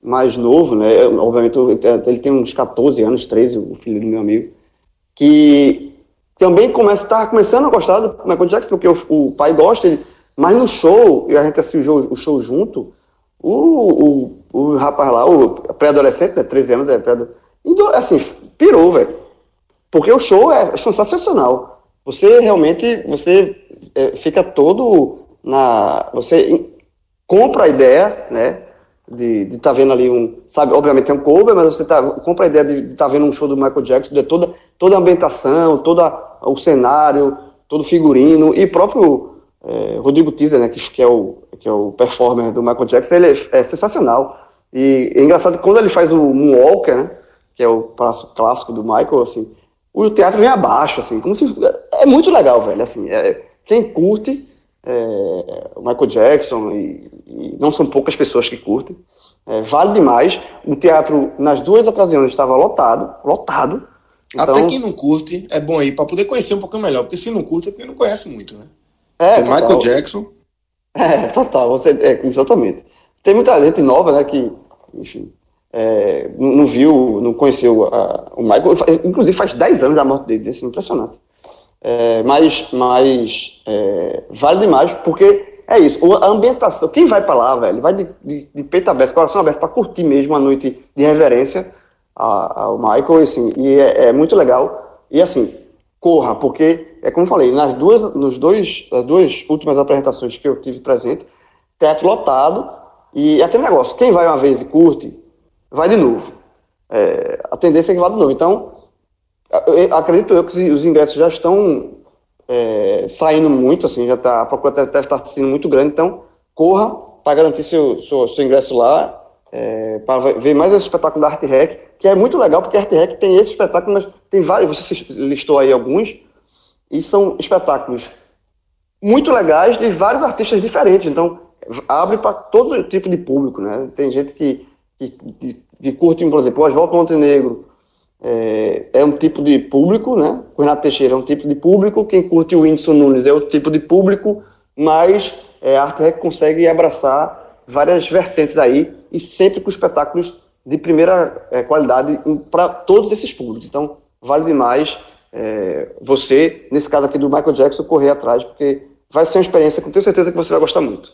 mais novo, né? Obviamente ele tem uns 14 anos, 13, o filho do meu amigo, que também começa, tá começando a gostar do Michael Jackson, porque o, o pai gosta, ele, mas no show, e a gente assistiu o, o show junto, o, o, o rapaz lá, o pré-adolescente, né, 13 anos, é pré assim, pirou, velho porque o show é sensacional. Você realmente você é, fica todo na. Você compra a ideia, né? De estar tá vendo ali um. Sabe, obviamente tem um cover, mas você tá, compra a ideia de estar tá vendo um show do Michael Jackson, de toda, toda a ambientação, todo o cenário, todo o figurino, e próprio é, Rodrigo Teaser, né? Que, que, é o, que é o performer do Michael Jackson, ele é, é sensacional. E é engraçado quando ele faz o Moonwalker, né? Que é o passo clássico do Michael, assim o teatro vem abaixo, assim, como se. É muito legal, velho. Assim, é, quem curte é, o Michael Jackson, e, e, não são poucas pessoas que curtem, é, vale demais. O teatro, nas duas ocasiões, estava lotado, lotado. Então, Até quem não curte, é bom ir para poder conhecer um pouquinho melhor, porque se não curte é porque não conhece muito, né? É, Michael Jackson. É, total, você, é, exatamente. Tem muita gente nova, né, que, enfim, é, não viu, não conheceu a, o Michael, inclusive faz 10 anos da morte dele, é impressionante. É, mas mas é, vale demais, porque é isso, a ambientação, quem vai para lá, velho, vai de, de, de, peito aberto, coração aberto, para curtir mesmo a noite de reverência ao Michael, assim, e é, é, muito legal. E assim, corra, porque, é como eu falei, nas duas, nos dois, as duas últimas apresentações que eu tive presente, teatro lotado, e aquele negócio, quem vai uma vez e curte, vai de novo. É, a tendência é que vá de novo. Então, eu, acredito eu que os ingressos já estão é, saindo muito, assim, já tá, a procura deve estar sendo muito grande, então corra para garantir seu, seu, seu, ingresso lá, é, para ver mais esse espetáculo da Arte Rec, que é muito legal, porque a Arte Rec tem esse espetáculo, mas tem vários, você listou aí alguns, e são espetáculos muito legais de vários artistas diferentes. Então, abre para todo tipo de público, né? Tem gente que, que, que, que curte, por exemplo, o Oswaldo Montenegro é, é, um tipo de público, né? O Renato Teixeira é um tipo de público, quem curte o Whindersson Nunes é outro tipo de público, mas é, a Arte Rec consegue abraçar várias vertentes aí e sempre com espetáculos de primeira é, qualidade para todos esses públicos. Então, vale demais é, você, nesse caso aqui do Michael Jackson, correr atrás, porque vai ser uma experiência que eu tenho certeza que você vai gostar muito.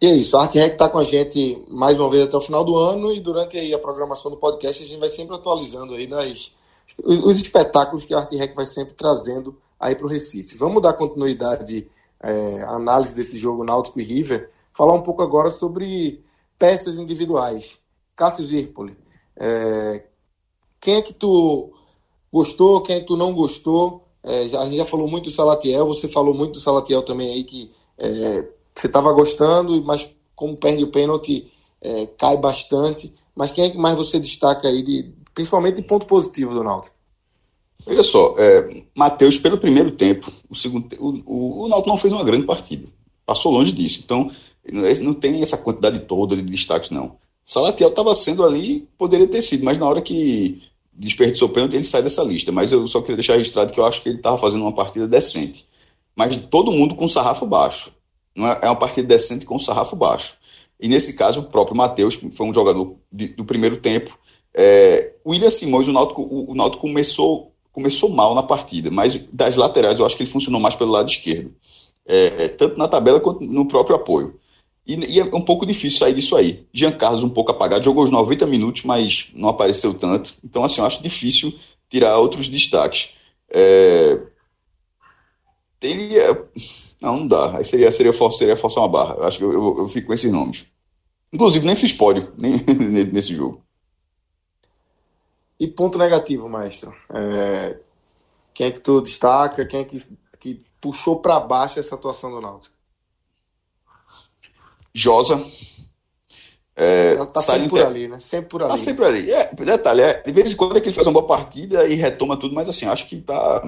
E é isso, a Arte Rec está com a gente mais uma vez até o final do ano e durante aí a programação do podcast a gente vai sempre atualizando aí nas, os espetáculos que a Arte Rec vai sempre trazendo aí para o Recife. Vamos dar continuidade é, à análise desse jogo Náutico e River, falar um pouco agora sobre peças individuais. Cássio Zirpoli, é, quem é que tu gostou, quem é que tu não gostou? É, já, a gente já falou muito do Salatiel, você falou muito do Salatiel também aí, que é, você estava gostando, mas como perde o pênalti, é, cai bastante. Mas quem é que mais você destaca aí, de, principalmente de ponto positivo do Náutico? Olha só, é, Matheus, pelo primeiro tempo, o, segundo, o, o, o não fez uma grande partida. Passou longe disso. Então, não tem essa quantidade toda de destaques, não. Salatiel estava sendo ali, poderia ter sido, mas na hora que desperdiçou o pênalti, ele sai dessa lista. Mas eu só queria deixar registrado que eu acho que ele estava fazendo uma partida decente. Mas todo mundo com sarrafo baixo. É, é uma partida decente com sarrafo baixo. E nesse caso, o próprio Matheus, que foi um jogador de, do primeiro tempo. É, William Simões, o Náutico, o, o Náutico começou, começou mal na partida, mas das laterais eu acho que ele funcionou mais pelo lado esquerdo. É, tanto na tabela quanto no próprio apoio. E, e, é um pouco difícil sair disso aí. Jean Carlos um pouco apagado, jogou os 90 minutos, mas não apareceu tanto. Então, assim, eu acho difícil tirar outros destaques. É... Teria. Não, não dá. Aí seria, seria, seria forçar uma barra. Eu acho que eu, eu, eu fico com esses nomes. Inclusive, nem fiz pódio [laughs] nem, nesse jogo. E ponto negativo, maestro? É... Quem é que tu destaca? Quem é que, que puxou para baixo essa atuação do Náutico? Josa. É, Ela tá sempre por ali, né? Sempre por tá ali. Tá sempre ali. É, detalhe, é, de vez em quando é que ele faz uma boa partida e retoma tudo, mas assim, acho que tá.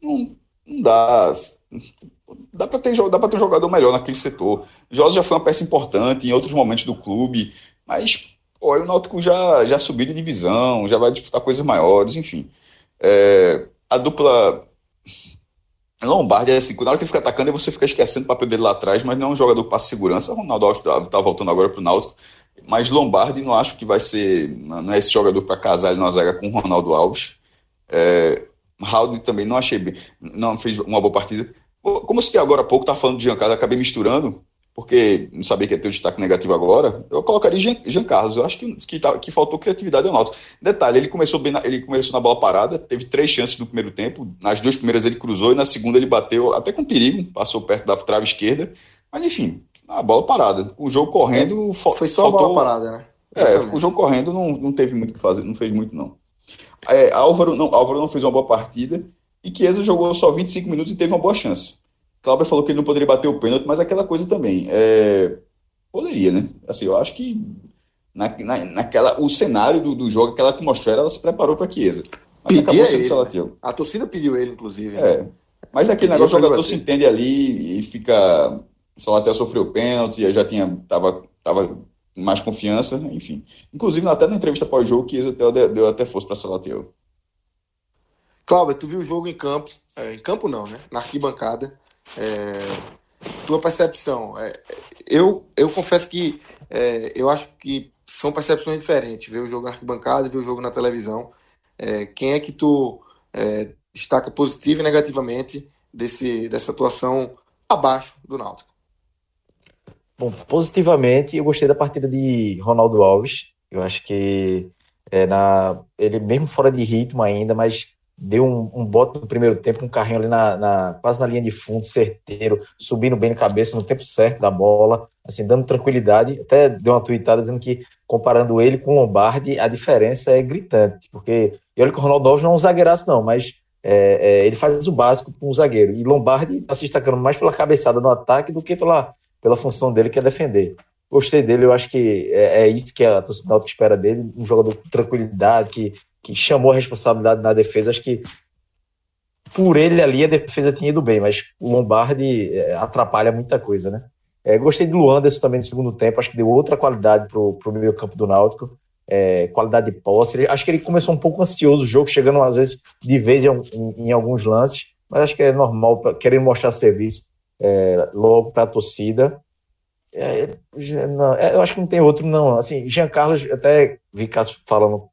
Não, não dá. Dá para ter, dá ter um jogador melhor naquele setor. Josa já foi uma peça importante em outros momentos do clube, mas pô, o Náutico já, já subiu de divisão, já vai disputar coisas maiores, enfim. É, a dupla Lombardi é assim, na hora que ele fica atacando, você fica esquecendo o papel dele lá atrás, mas não é um jogador passa segurança. O Ronaldo Alves está tá voltando agora para o Náutico, mas Lombardi não acho que vai ser, não é esse jogador para casar ele na zaga com o Ronaldo Alves. É, também não achei bem, não fez uma boa partida. Como citei agora há pouco, tá falando de Giancarlo, acabei misturando, porque não sabia que ia ter um destaque negativo agora, eu colocaria Jean, Jean Carlos. Eu acho que, que, tá, que faltou criatividade ao Náutico. Detalhe, ele começou bem, na, ele começou na bola parada, teve três chances no primeiro tempo, nas duas primeiras ele cruzou e na segunda ele bateu até com perigo, passou perto da trave esquerda, mas enfim, a bola parada. O jogo correndo é, foi só faltou, a bola parada, né? É, o jogo correndo não, não teve muito o que fazer, não fez muito não. É, Álvaro não. Álvaro não fez uma boa partida e Chiesa jogou só 25 minutos e teve uma boa chance. Cláudio falou que ele não poderia bater o pênalti, mas aquela coisa também. É... Poderia, né? Assim, eu acho que na, na, naquela, o cenário do, do jogo, aquela atmosfera, ela se preparou para Chiesa. Mas acabou sendo Salatiel. A torcida pediu ele, inclusive. Né? É. Mas aquele negócio, o jogador se entende ali e fica. Salatiel sofreu pênalti, já tinha. Tava, tava mais confiança, enfim. Inclusive, até na entrevista pós-jogo, Chiesa deu, deu até força para Salatiel. Cláudio, tu viu o jogo em campo. É, em campo não, né? Na arquibancada. É, tua percepção. É, eu, eu confesso que é, eu acho que são percepções diferentes. Ver o jogo na arquibancada e ver o jogo na televisão. É, quem é que tu é, destaca positivo e negativamente desse, dessa atuação abaixo do Náutico? Bom, positivamente, eu gostei da partida de Ronaldo Alves. Eu acho que é, na, ele mesmo fora de ritmo ainda, mas deu um, um bote no primeiro tempo, um carrinho ali na, na, quase na linha de fundo, certeiro, subindo bem na cabeça no tempo certo da bola, assim, dando tranquilidade. Até deu uma tweetada dizendo que, comparando ele com o Lombardi, a diferença é gritante, porque e olha que o Ronaldo Alves não é um zagueiraço, não, mas é, é, ele faz o básico com um zagueiro. E Lombardi está se destacando mais pela cabeçada no ataque do que pela, pela função dele, que é defender. Gostei dele, eu acho que é, é isso que a torcida espera dele, um jogador com tranquilidade, que que chamou a responsabilidade na defesa. Acho que por ele ali a defesa tinha ido bem, mas o Lombardi é, atrapalha muita coisa, né? É, gostei do Luanderson também no segundo tempo, acho que deu outra qualidade para o meio campo do Náutico, é, qualidade de posse. Ele, acho que ele começou um pouco ansioso o jogo, chegando às vezes de vez em, em, em alguns lances, mas acho que é normal, pra, querer mostrar serviço é, logo para a torcida. É, não, é, eu acho que não tem outro, não. Assim, Jean Carlos, até vi Cássio falando,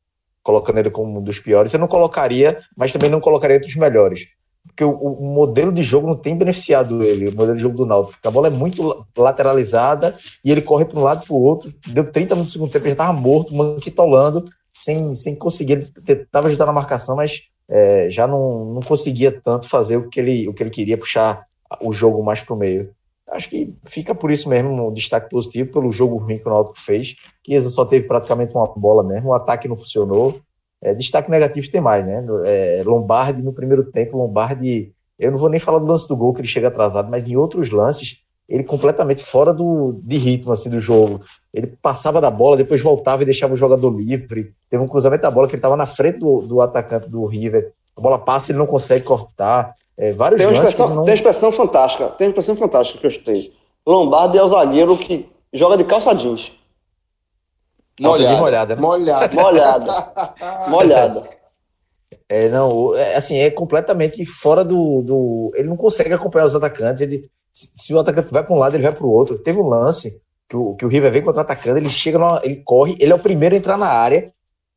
colocando ele como um dos piores. Eu não colocaria, mas também não colocaria entre os melhores. Porque o, o, modelo de jogo não tem beneficiado ele, o modelo de jogo do Náutico. A bola é muito lateralizada e ele corre para um lado para o outro. Deu 30 minutos do segundo tempo, ele já estava morto, manquitolando, sem, sem conseguir. Ele tentava ajudar na marcação, mas é, já não, não conseguia tanto fazer o que ele, o que ele queria, puxar o jogo mais para o meio. Acho que fica por isso mesmo um destaque positivo pelo jogo ruim que o Náutico fez. que só teve praticamente uma bola mesmo, o ataque não funcionou. É, destaque negativo tem mais, né? É, Lombardi no primeiro tempo, Lombardi. Eu não vou nem falar do lance do gol que ele chega atrasado, mas em outros lances ele completamente fora do de ritmo assim do jogo. Ele passava da bola, depois voltava e deixava o jogador livre. Teve um cruzamento da bola que ele estava na frente do, do atacante do River. A bola passa, ele não consegue cortar. É, vários tem uma, expressão, não... tem uma expressão fantástica, tem uma expressão fantástica que eu escutei. Lombardi é o zagueiro que joga de calça jeans. Molhada. molhada, né? molhada. Molhada. [laughs] molhada. É, não, é, assim, é completamente fora do, do. Ele não consegue acompanhar os atacantes. Ele, se o atacante vai para um lado, ele vai para o outro. Teve um lance que o, que o River vem contra o atacante, ele chega, no, ele corre, ele é o primeiro a entrar na área.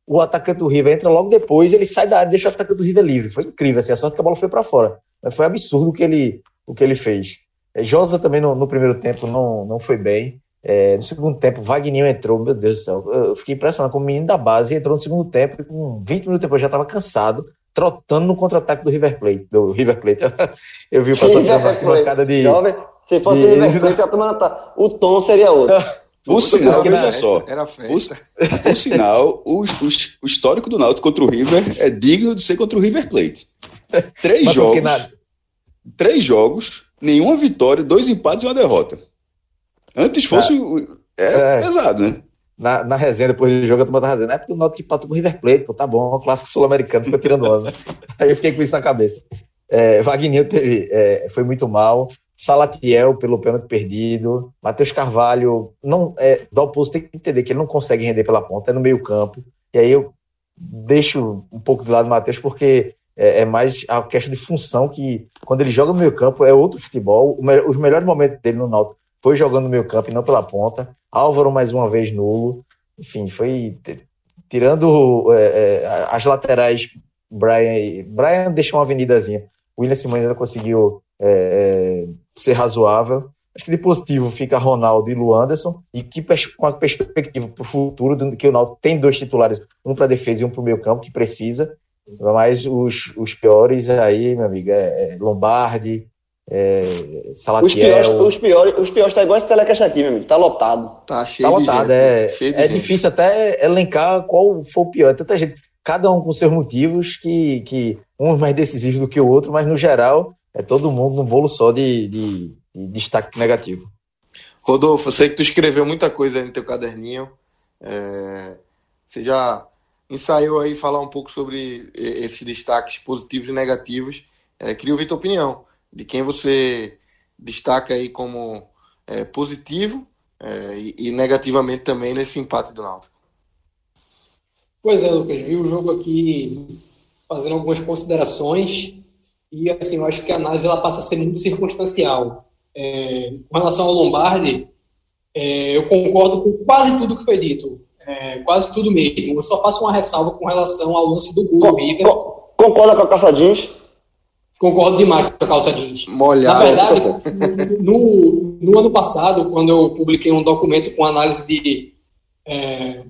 O atacante do River entra logo depois, ele sai da área e deixa o atacante do River livre. Foi incrível, assim, a sorte que a bola foi para fora. Foi absurdo o que ele, o que ele fez. É, Josa também no, no, primeiro tempo não, não foi bem. É, no segundo tempo, Wagninho entrou, meu Deus do céu. Eu fiquei impressionado como o menino da base entrou no segundo tempo e com 20 minutos depois já estava cansado, trotando no contra-ataque do River Plate. Do River Plate. [laughs] eu vi o passar uma cara de. Jovem, se fosse de... o River Plate, a turma tá... o tom seria outro. [laughs] O sinal, veja só. Era festa. O, [laughs] o sinal, o, o, o, histórico do Náutico contra o River é digno de ser contra o River Plate. [laughs] Três Mas jogos. Três jogos, nenhuma vitória, dois empates e uma derrota. Antes fosse. É, é, pesado, né? Na, na resenha, depois do jogo, a turma tá resenha. É porque o Náutico empatou com o River Plate, pô, tá bom, clássico sul-americano, fica tirando onda. [laughs] Aí eu fiquei com isso na cabeça. É, Wagner teve, é, foi muito mal. Salatiel pelo pênalti perdido, Matheus Carvalho, não é, Dalpozo tem que entender que ele não consegue render pela ponta, é no meio campo, e aí eu deixo um pouco de lado o Matheus porque é, é, mais a questão de função que quando ele joga no meio campo é outro futebol, os melhores momentos dele no Náutico foi jogando no meio campo e não pela ponta, Álvaro mais uma vez nulo, enfim, foi tirando é, é, as laterais, Brian, Brian deixou uma avenidazinha, William Simões ainda conseguiu é, é ser razoável. Acho que de positivo fica Ronaldo e Luanderson, e que com a perspectiva para o futuro, que o Náutico tem dois titulares, um para defesa e um para o meio campo, que precisa, mas os, os piores aí, meu amigo, é, é Lombardi, é, Salatiel... Os piores, os piores, os piores tá igual esse telecast aqui, meu amigo, tá lotado. Tá cheio tá lotado, gente, é, cheio é difícil até elencar qual foi o pior, é tanta gente, cada um com seus motivos, que, que um mais decisivo do que o outro, mas no geral é todo mundo num bolo só de, de de destaque negativo. Rodolfo, eu sei que tu escreveu muita coisa aí no teu caderninho. É, você já ensaiou aí falar um pouco sobre esses destaques positivos e negativos. É, queria ouvir tua opinião de quem você destaca aí como é, positivo é, e, e, negativamente também nesse empate do Náutico. Pois é, Lucas, vi o jogo aqui fazendo algumas considerações e assim, eu acho que a análise ela passa a ser muito circunstancial. É, com relação ao Lombardi, é, eu concordo com quase tudo que foi dito. É, quase tudo mesmo. Eu só faço uma ressalva com relação ao lance do gol River. Concorda com a calça jeans? Concordo demais com a calça jeans. Molhado. Na verdade, no, no, ano passado, quando eu publiquei um documento com análise de é,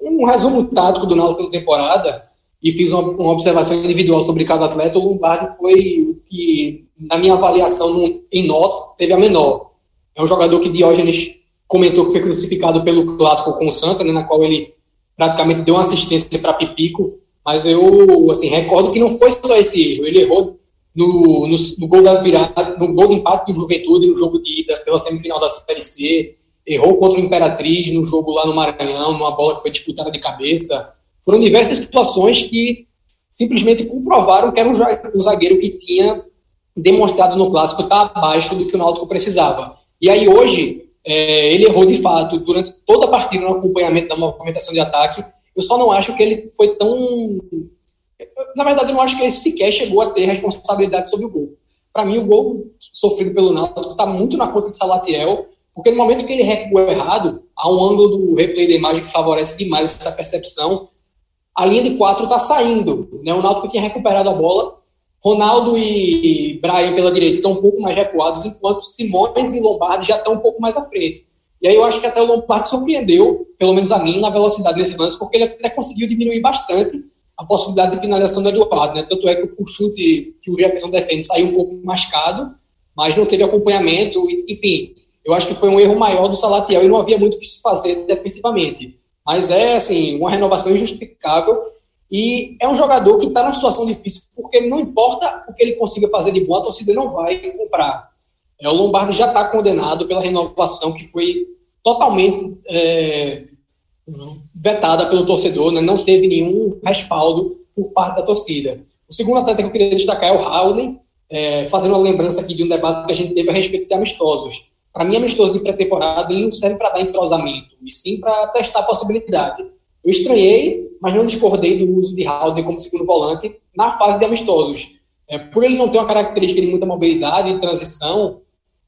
um resumo tático do Náutico da temporada e fiz uma, uma, observação individual sobre cada atleta, o Lombardi foi o que na minha avaliação no, em nota, teve a menor. É um jogador que Diógenes comentou que foi crucificado pelo clássico com o Santa, né, na qual ele praticamente deu uma assistência para Pipico, mas eu assim, recordo que não foi só esse erro, ele errou no, no, no, gol da virada, no gol de empate do Juventude no jogo de ida pela semifinal da Série C, errou contra o Imperatriz no jogo lá no Maranhão, numa bola que foi disputada de cabeça, Foram diversas situações que simplesmente comprovaram que era um zagueiro que tinha demonstrado no clássico estar tá abaixo do que o Náutico precisava. E aí hoje é, ele errou de fato durante toda a partida no acompanhamento da movimentação de ataque. Eu só não acho que ele foi tão. Na verdade, eu não acho que ele sequer chegou a ter responsabilidade sobre o gol. Para mim, o gol sofrido pelo Náutico está muito na conta de Salatiel, porque no momento que ele recua errado, há um ângulo do replay da imagem que favorece demais essa percepção. A linha de quatro está saindo. Né? O Náutico tinha recuperado a bola. Ronaldo e Brian pela direita estão um pouco mais recuados, enquanto Simões e Lombardi já estão um pouco mais à frente. E aí eu acho que até o Lombardi surpreendeu, pelo menos a mim, na velocidade nesse lance, porque ele até conseguiu diminuir bastante a possibilidade de finalização do Eduardo, né? Tanto é que o chute que o Jefferson defende saiu um pouco mascado, mas não teve acompanhamento, enfim, eu acho que foi um erro maior do Salatiel e não havia muito o que se fazer defensivamente. Mas é, assim, uma renovação injustificável e é um jogador que está numa situação difícil, porque não importa o que ele consiga fazer de bom, a torcida não vai comprar. É, o Lombardi já está condenado pela renovação que foi totalmente é, vetada pelo torcedor, né? não teve nenhum respaldo por parte da torcida. O segundo atleta que eu queria destacar é o Howley, é, fazendo uma lembrança aqui de um debate que a gente teve a respeito de amistosos. Para mim, amistoso de pré-temporada não serve para dar entrosamento, e sim para testar a possibilidade. Eu estranhei, mas não discordei do uso de Howley como segundo volante na fase de amistosos. É, por ele não ter uma característica de muita mobilidade e transição,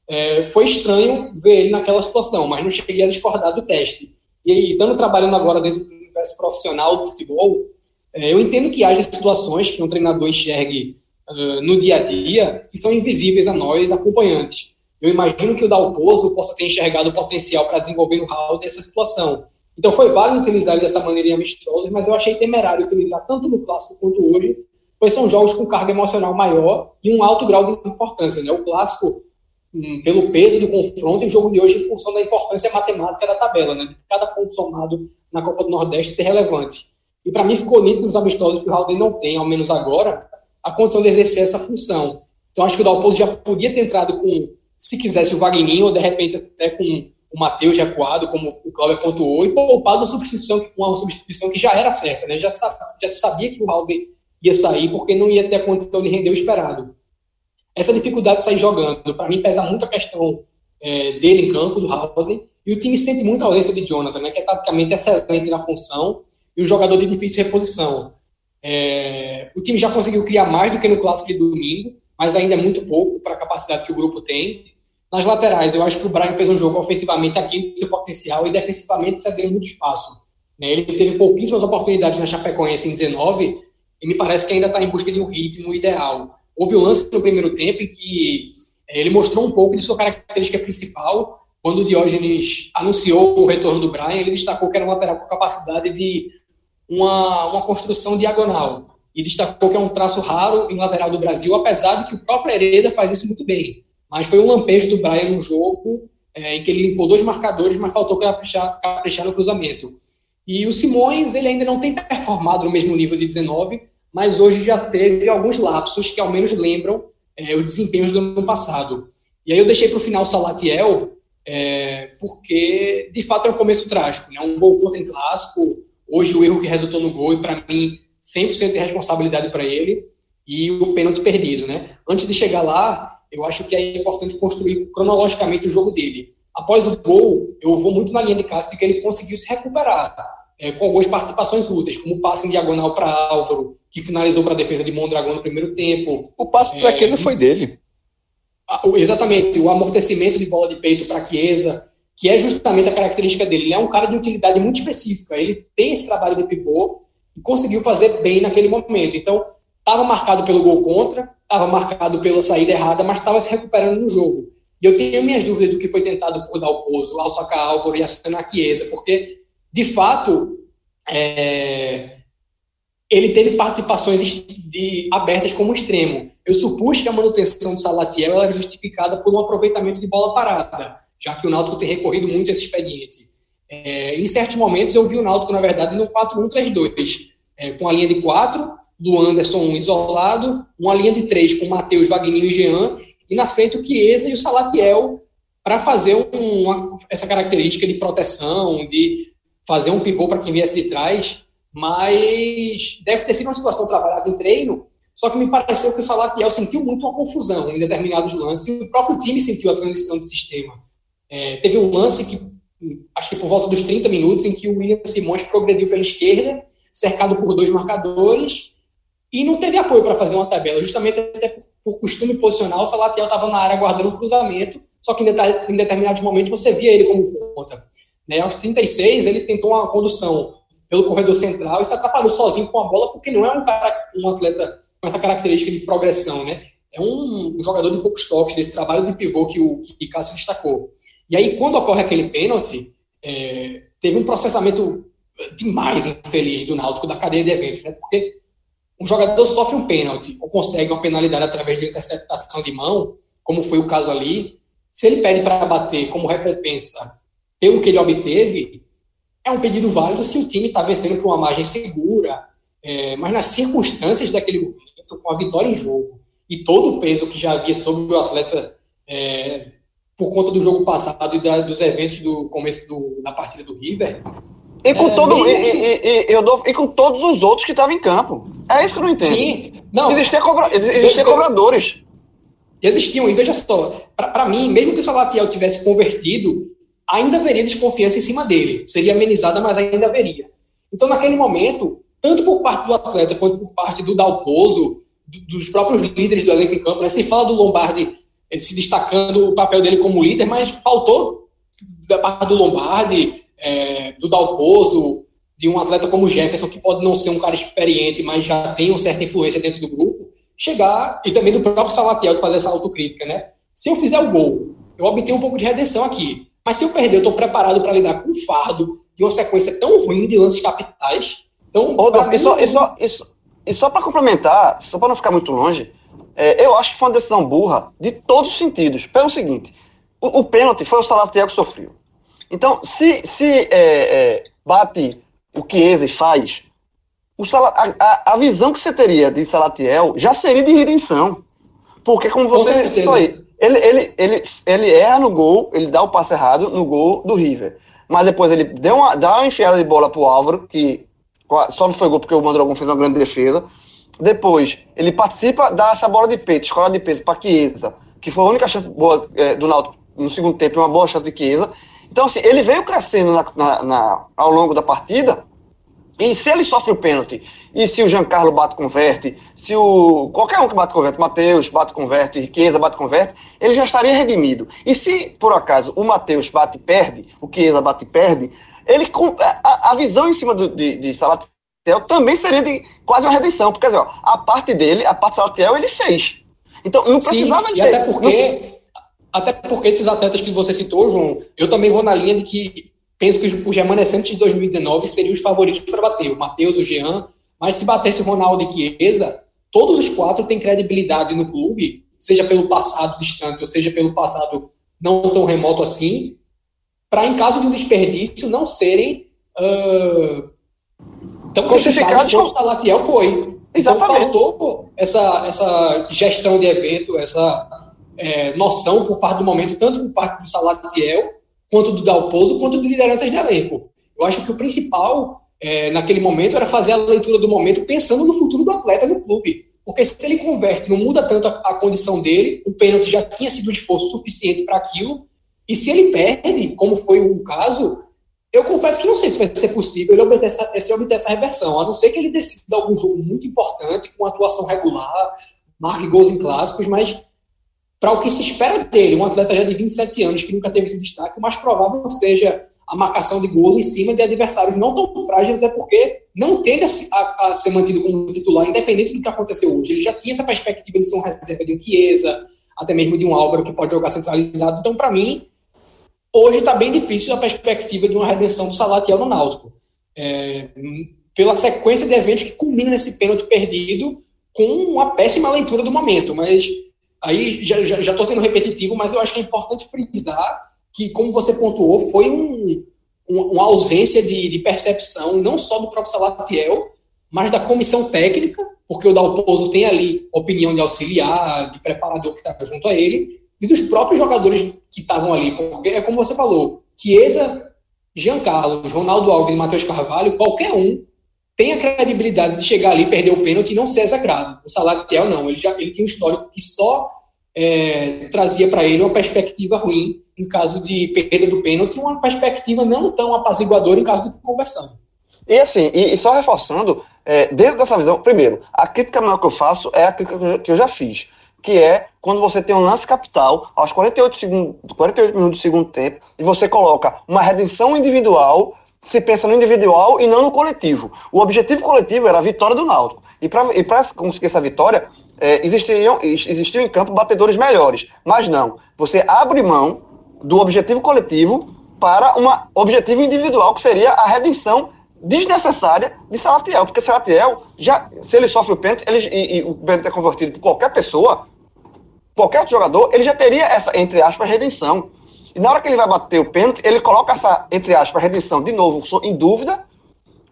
é, foi estranho ver ele naquela situação, mas não cheguei a discordar do teste. E aí, estando trabalhando agora dentro do universo profissional do futebol, é, eu entendo que haja situações que um treinador enxergue uh, no dia a dia que são invisíveis a nós, acompanhantes. Eu imagino que o Dalpozo possa ter enxergado o potencial para desenvolver no Raul dessa situação. Então foi válido utilizar ele dessa maneira em amistosos, mas eu achei temerário utilizar tanto no clássico quanto hoje, pois são jogos com carga emocional maior e um alto grau de importância. Né? O clássico Hum, pelo peso do confronto e o jogo de hoje em função da importância matemática da tabela, né? Cada ponto somado na Copa do Nordeste ser relevante. E para mim ficou nítido nos amistosos que o Haldane não tem, ao menos agora, a condição de exercer essa função. Então acho que o Dalpozo já podia ter entrado com, se quisesse, o Wagninho, ou de repente até com o Matheus recuado, como o Cláudio pontuou, e poupado uma substituição, uma substituição que já era certa, né? Já, já sabia que o Haldane ia sair porque não ia ter a condição de render o esperado essa dificuldade de sair jogando. Para mim, pesa muito a questão é, dele em campo, do Howard, e o time sente muito a ausência de Jonathan, né, que é praticamente excelente na função e um jogador de difícil reposição. É, o time já conseguiu criar mais do que no clássico de domingo, mas ainda é muito pouco para a capacidade que o grupo tem. Nas laterais, eu acho que o Brian fez um jogo ofensivamente aqui do seu potencial e defensivamente cedendo muito espaço. Né? Ele teve pouquíssimas oportunidades na Chapecoense em 19 e me parece que ainda está em busca de um ritmo ideal. Houve um lance no primeiro tempo em que é, ele mostrou um pouco de sua característica principal. Quando o Diógenes anunciou o retorno do Brian, ele destacou que era um lateral com capacidade de uma, uma construção diagonal. E destacou que é um traço raro em lateral do Brasil, apesar de que o próprio Hereda faz isso muito bem. Mas foi um lampejo do Brian no jogo, é, em que ele limpou dois marcadores, mas faltou caprichar, caprichar no cruzamento. E o Simões, ele ainda não tem performado no mesmo nível de 19, mas hoje já teve alguns lapsos que ao menos lembram é, os desempenhos do ano passado. E aí eu deixei para o final Salatiel, é, porque de fato é um começo trágico, né? um gol contra em clássico, hoje o erro que resultou no gol, e para mim 100% de responsabilidade para ele, e o pênalti perdido. Né? Antes de chegar lá, eu acho que é importante construir cronologicamente o jogo dele. Após o gol, eu vou muito na linha de casa de que ele conseguiu se recuperar é, com algumas participações úteis, como o passe em diagonal para Álvaro, que finalizou para a defesa de Mondragão no primeiro tempo. O passe de Chiesa é, foi dele. Exatamente, o amortecimento de bola de peito para Chiesa, que é justamente a característica dele. Ele é um cara de utilidade muito específica. Ele tem esse trabalho de pivô e conseguiu fazer bem naquele momento. Então, estava marcado pelo gol contra, estava marcado pela saída errada, mas estava se recuperando no jogo. E eu tenho minhas dúvidas do que foi tentado por Dalpozo ao sacar Álvaro e acionar Chiesa, porque de fato, é, ele teve participações de, abertas como extremo. Eu supus que a manutenção do Salatiel era justificada por um aproveitamento de bola parada, já que o Náutico tem recorrido muito a esse expediente. É, em certos momentos eu vi o Náutico, na verdade, no 4-1-3-2, é, com a linha de 4, do Anderson isolado, uma linha de 3 com Matheus, Wagninho e Jean, e na frente o Chiesa e o Salatiel para fazer uma, essa característica de proteção, de fazer um pivô para quem viesse de trás, mas deve ter sido uma situação trabalhada em treino, só que me pareceu que o Salatiel sentiu muito uma confusão em determinados lances, e o próprio time sentiu a transição de sistema. É, teve um lance que, acho que por volta dos 30 minutos, em que o William Simões progrediu pela esquerda, cercado por dois marcadores, e não teve apoio para fazer uma tabela, justamente até por, por costume posicional, o Salatiel estava na área guardando o cruzamento, só que em, em determinados momentos você via ele como ponta. Né? Aos 36, ele tentou uma condução pelo corredor central e se atrapalhou sozinho com a bola, porque não é um cara, um atleta com essa característica de progressão, né? É um, um jogador de poucos toques, desse trabalho de pivô que o que destacou. E aí, quando ocorre aquele pênalti, é, teve um processamento demais infeliz do Náutico da cadeia de eventos, né? Porque um jogador sofre um pênalti ou consegue uma penalidade através de interceptação de mão, como foi o caso ali, se ele pede para bater como recompensa pelo que ele obteve, é um pedido válido se o time está vencendo por uma margem segura, é, mas nas circunstâncias daquele momento, com a vitória em jogo e todo o peso que já havia sobre o atleta é, por conta do jogo passado e da, dos eventos do começo do, da partida do River. E com, é, todo, e, e, e, eu dou, e com todos os outros que estavam em campo. É isso que eu não entendo. Sim, não. Existiam, cobra, existiam cobradores. Existiam, e veja só, para mim, mesmo que o Salatiel tivesse convertido, ainda haveria desconfiança em cima dele. Seria amenizada, mas ainda haveria. Então, naquele momento, tanto por parte do atleta quanto por parte do Dalpozo, dos próprios líderes do elenco em campo, né? se fala do Lombardi se destacando o papel dele como líder, mas faltou da parte do Lombardi, é, do Dalpozo, de um atleta como Jefferson, que pode não ser um cara experiente, mas já tem uma certa influência dentro do grupo, chegar, e também do próprio Salatiel de fazer essa autocrítica, né? Se eu fizer o gol, eu obtenho um pouco de redenção aqui. Mas se eu perder, eu estou preparado para lidar com o fardo de uma sequência tão ruim de lances capitais. Então, Ô, Dom, e só, e só, e só, só para complementar, só para não ficar muito longe, é, eu acho que foi uma decisão burra de todos os sentidos. Pelo seguinte, o, o pênalti foi o Salatiel que sofreu. Então, se, se é, é, bate o Chiesa e faz, o a, a, visão que você teria de Salatiel já seria de redenção. Porque, como você aí, ele, ele, ele, ele erra no gol, ele dá o passe errado no gol do River. Mas depois ele deu uma, dá uma enfiada de bola pro Álvaro, que só não foi gol porque o Mandrogon fez uma grande defesa. Depois, ele participa, dá essa bola de peito, escola de peso para Chiesa, que foi a única chance boa é, do Náutico no segundo tempo, uma boa chance de Chiesa. Então, assim, ele veio crescendo na, na, na, ao longo da partida, e se ele sofre o pênalti e se o Giancarlo bate converte, se o qualquer um que bate converte, Matheus bate converte, Riqueza bate converte, ele já estaria redimido. E se por acaso o Matheus bate e perde, o Chiesa bate e perde, ele a, a visão em cima do, de, de Salatiel também seria de quase uma redenção, porque ó, a parte dele, a parte de Salatiel, ele fez. Então não precisava Sim, de e até porque não... até porque esses atletas que você citou, João, eu também vou na linha de que penso que os remanescentes de 2019 seriam os favoritos para bater, o Matheus, o Jean, mas se batesse Ronaldo e Chiesa, todos os quatro têm credibilidade no clube, seja pelo passado distante, ou seja pelo passado não tão remoto assim, para em caso de um desperdício não serem uh, tão crucificados como o Salatiel foi. Então, Exatamente. Então faltou essa, essa gestão de evento, essa é, noção por parte do momento, tanto por parte do Salatiel, quanto do Dalpozo, quanto de lideranças de elenco. Eu acho que o principal é, naquele momento era fazer a leitura do momento pensando no futuro do atleta no clube. Porque se ele converte, não muda tanto a, a condição dele, o pênalti já tinha sido um esforço suficiente para aquilo, e se ele perde, como foi o caso, eu confesso que não sei se vai ser possível ele obter essa, esse obter essa reversão, a não ser que ele decida algum jogo muito importante, com atuação regular, marque gols em clássicos, mas para o que se espera dele, um atleta já de 27 anos que nunca teve esse destaque, o mais provável seja a marcação de gols em cima de adversários não tão frágeis, é porque não tende a, a, ser mantido como titular, independente do que aconteceu hoje. Ele já tinha essa perspectiva de ser uma reserva de um Chiesa, até mesmo de um Álvaro que pode jogar centralizado. Então, para mim, hoje está bem difícil a perspectiva de uma redenção do Salatiel no Náutico. É, pela sequência de eventos que culmina nesse pênalti perdido com uma péssima leitura do momento. Mas aí já estou já, sendo repetitivo, mas eu acho que é importante frisar que, como você pontuou, foi um, um, uma ausência de, de, percepção, não só do próprio Salatiel, mas da comissão técnica, porque o Dalpozo tem ali opinião de auxiliar, de preparador que está junto a ele, e dos próprios jogadores que estavam ali. Porque é como você falou, Chiesa, Giancarlo, Ronaldo Alves e Matheus Carvalho, qualquer um tem a credibilidade de chegar ali, perder o pênalti e não ser execrado. O Salatiel não, ele já ele tinha um histórico que só é, trazia para ele uma perspectiva ruim em caso de perda do pênalti, uma perspectiva não tão apaziguadora em caso de conversão. E assim, e, e só reforçando, é, dentro dessa visão, primeiro, a crítica maior que eu faço é a crítica que eu já fiz, que é quando você tem um lance capital aos 48, segundos, 48 minutos do segundo tempo e você coloca uma redenção individual se pensa no individual e não no coletivo. O objetivo coletivo era a vitória do Náutico. E para conseguir essa vitória, é, existiam, existiam em campo batedores melhores. Mas não. Você abre mão do objetivo coletivo para um objetivo individual, que seria a redenção desnecessária de Salatiel. Porque Salatiel, já, se ele sofre o pênalti ele, e, e o pênalti é convertido por qualquer pessoa, qualquer outro jogador, ele já teria essa, entre aspas, redenção. E na hora que ele vai bater o pênalti, ele coloca essa, entre aspas, redenção de novo em dúvida,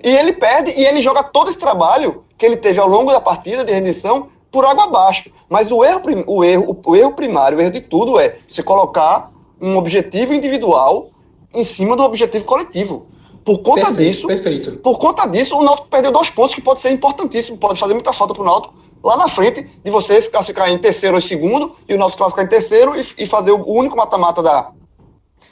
e ele perde e ele joga todo esse trabalho que ele teve ao longo da partida de redenção por água abaixo. Mas o erro, o erro, o erro primário, o erro de tudo é se colocar um objetivo individual em cima do objetivo coletivo. Por conta perfeito, disso, perfeito. por conta disso, o Náutico perdeu dois pontos que pode ser importantíssimo, pode fazer muita falta para o Náutico lá na frente de você se classificar em terceiro ou segundo e o Náutico classificar em terceiro e, e fazer o único mata-mata da,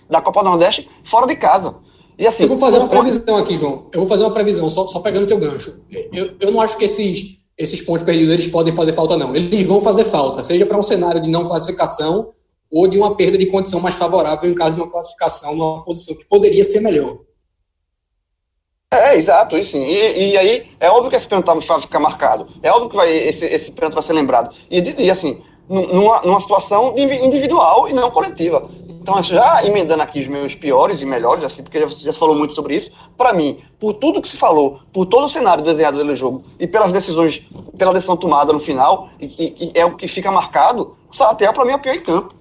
da Copa do Nordeste fora de casa. E assim, eu vou fazer uma previsão aqui, João. Eu vou fazer uma previsão, só, só pegando teu gancho. Eu, eu não acho que esses, esses pontos perdidos eles podem fazer falta, não. Eles vão fazer falta, seja para um cenário de não classificação ou de uma perda de condição mais favorável em caso de uma classificação numa posição que poderia ser melhor. É, exato, e sim. E, e aí, é óbvio que esse pênalti vai ficar marcado. É óbvio que vai, esse, esse pênalti vai ser lembrado. E, e assim, numa, numa situação individual e não coletiva. Então, já emendando aqui os meus piores e melhores, assim, porque já, já se falou muito sobre isso, para mim, por tudo que se falou, por todo o cenário desenhado do jogo e pelas decisões, pela decisão tomada no final, e que é o que fica marcado, o Salatel, para mim, é o pior em campo.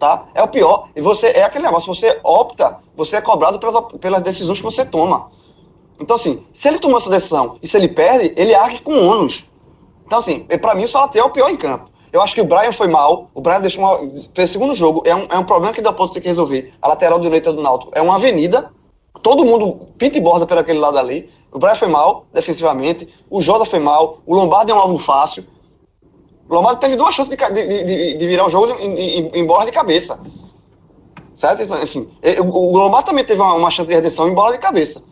Tá? É o pior. E você é aquele negócio, você opta, você é cobrado pelas, pelas decisões que você toma. Então, assim, se ele tomou essa decisão e se ele perde, ele arque com ônus. Então, assim, para mim, o Salatel é o pior em campo. Eu acho que o Brian foi mal. O Brian deixou uma. Segundo jogo. É um, é um problema que o Dalpozo tem que resolver. A lateral direita do Náutico é uma avenida. Todo mundo pinta e borda por aquele lado ali. O Brian foi mal, defensivamente. O Jota foi mal. O Lombardo é um alvo fácil. O Lombardo teve duas chances de, de, de, de virar o jogo em, em, em, bola de cabeça. Certo? Então, assim, o, o Lombardo também teve uma, uma, chance de redenção em bola de cabeça.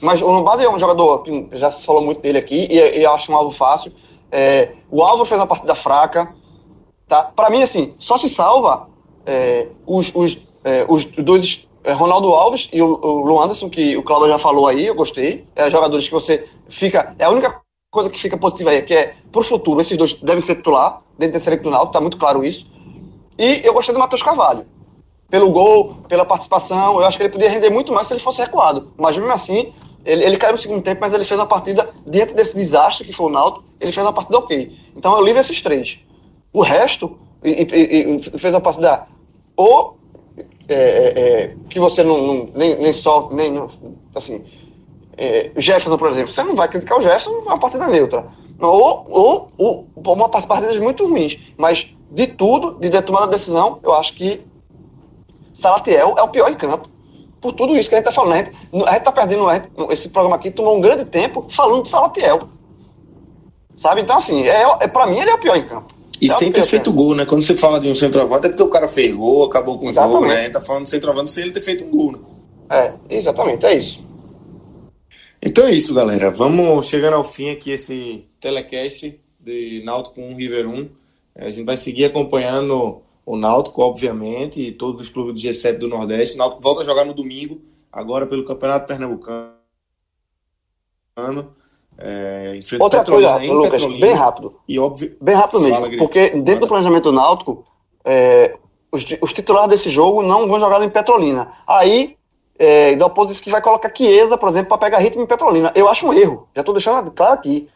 Mas o Lombardo é um jogador que já se falou muito dele aqui e, e eu acho um alvo fácil. É, o Alvo fez uma partida fraca. Tá? Para mim, assim, só se salva é, os, os, é, os dois, é, Ronaldo Alves e o, o Anderson, que o Cláudio já falou aí, eu gostei. É jogadores que você fica. É a única coisa que fica positiva aí, que é pro futuro, esses dois devem ser titular dentro desse elenco do Náutico, tá muito claro isso. E eu gostei do Matheus Carvalho. Pelo gol, pela participação, eu acho que ele poderia render muito mais se ele fosse recuado. Mas mesmo assim, ele, ele caiu no segundo tempo, mas ele fez uma partida, dentro desse desastre que foi o Náutico, ele fez uma partida ok. Então eu livro esses três. O resto, e, e, e fez a partida ou é, é, é, que você não, não, nem, nem só, nem, assim, é, Jefferson, por exemplo, você não vai criticar o Jefferson, é uma partida neutra. Ou, ou, ou uma partidas muito ruins. Mas de tudo, de tomada da decisão, eu acho que Salatiel é o pior em campo. Por tudo isso que a gente está falando. A gente, a gente tá perdendo, a gente, esse programa aqui tomou um grande tempo falando de Salatiel. Sabe? Então, assim, é, é, para mim ele é o pior em campo. E é sem ter feito gol, né? Quando você fala de um centroavante, é porque o cara fez gol, acabou com o jogo, né? A gente tá falando de centroavante sem ele ter feito um gol, né? É, exatamente, é isso. Então é isso, galera. Vamos chegando ao fim aqui esse telecast de Náutico com o River 1. A gente vai seguir acompanhando o Náutico, obviamente, e todos os clubes do G7 do Nordeste. O Náutico volta a jogar no domingo, agora pelo Campeonato Pernambucano. É, Outra coisa, Lucas, bem rápido. E óbvio, bem rápido mesmo. Fala, porque dentro do planejamento náutico, é, os, os, titulares desse jogo não vão jogar em Petrolina. Aí, é, da oposição que vai colocar Chiesa, por exemplo, para pegar ritmo em Petrolina. Eu acho um erro. Já estou deixando claro aqui.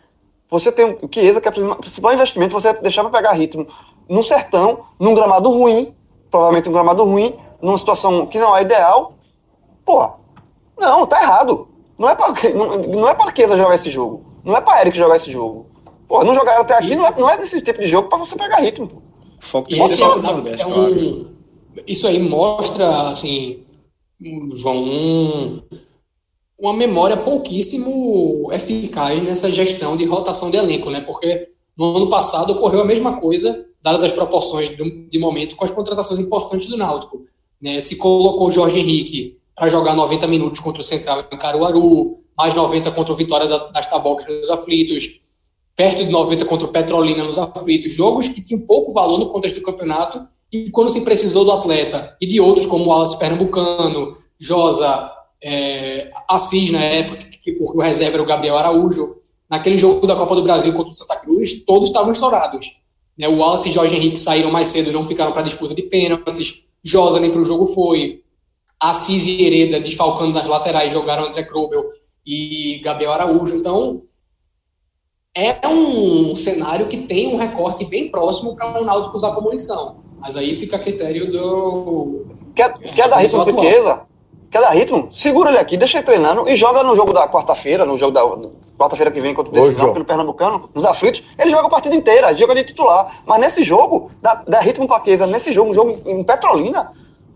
Você tem o Chiesa, que é o principal investimento, você deixar para pegar ritmo no sertão, num gramado ruim, provavelmente um gramado ruim, numa situação que não é ideal. Pô, não, tá errado. Não é para não, não é para Keza jogar esse jogo. Não é para Eric jogar esse jogo. Pô, não jogaram até aqui, e... não, é, não é nesse tipo de jogo para você pegar ritmo. Pô. Foco de esse é, é um, Isso aí mostra, assim, João, um, uma memória pouquíssimo eficaz nessa gestão de rotação de elenco, né? Porque no ano passado ocorreu a mesma coisa, dadas as proporções de momento, com as contratações importantes do Náutico. Né? Se colocou o Jorge Henrique para jogar 90 minutos contra o Central em Caruaru, mais 90 contra o Vitória das Tabocas nos aflitos, perto de 90 contra o Petrolina nos aflitos, jogos que tinham pouco valor no contexto do campeonato, e quando se precisou do atleta e de outros como o Wallace Pernambucano, Josa, é, Assis na época, que, que o reserva era o Gabriel Araújo, naquele jogo da Copa do Brasil contra o Santa Cruz, todos estavam estourados. Né, o Wallace e Jorge Henrique saíram mais cedo não ficaram para a disputa de pênaltis. Josa nem para o jogo foi. Assis e Hereda desfalcando nas laterais jogaram André Krobel e Gabriel Araújo. Então, é um cenário que tem um recorte bem próximo para o Náutico usar como lição. Mas aí fica a critério do. Quer, quer dar ritmo riqueza? Quer dar ritmo? Segura ele aqui, deixa ele treinando e joga no jogo da quarta-feira, no jogo da quarta-feira que vem contra o Decisão pelo Pernambucano, nos aflitos. Ele joga a partida inteira, joga de titular. Mas nesse jogo, dá, dá ritmo pra Chiesa, nesse jogo, um jogo em Petrolina,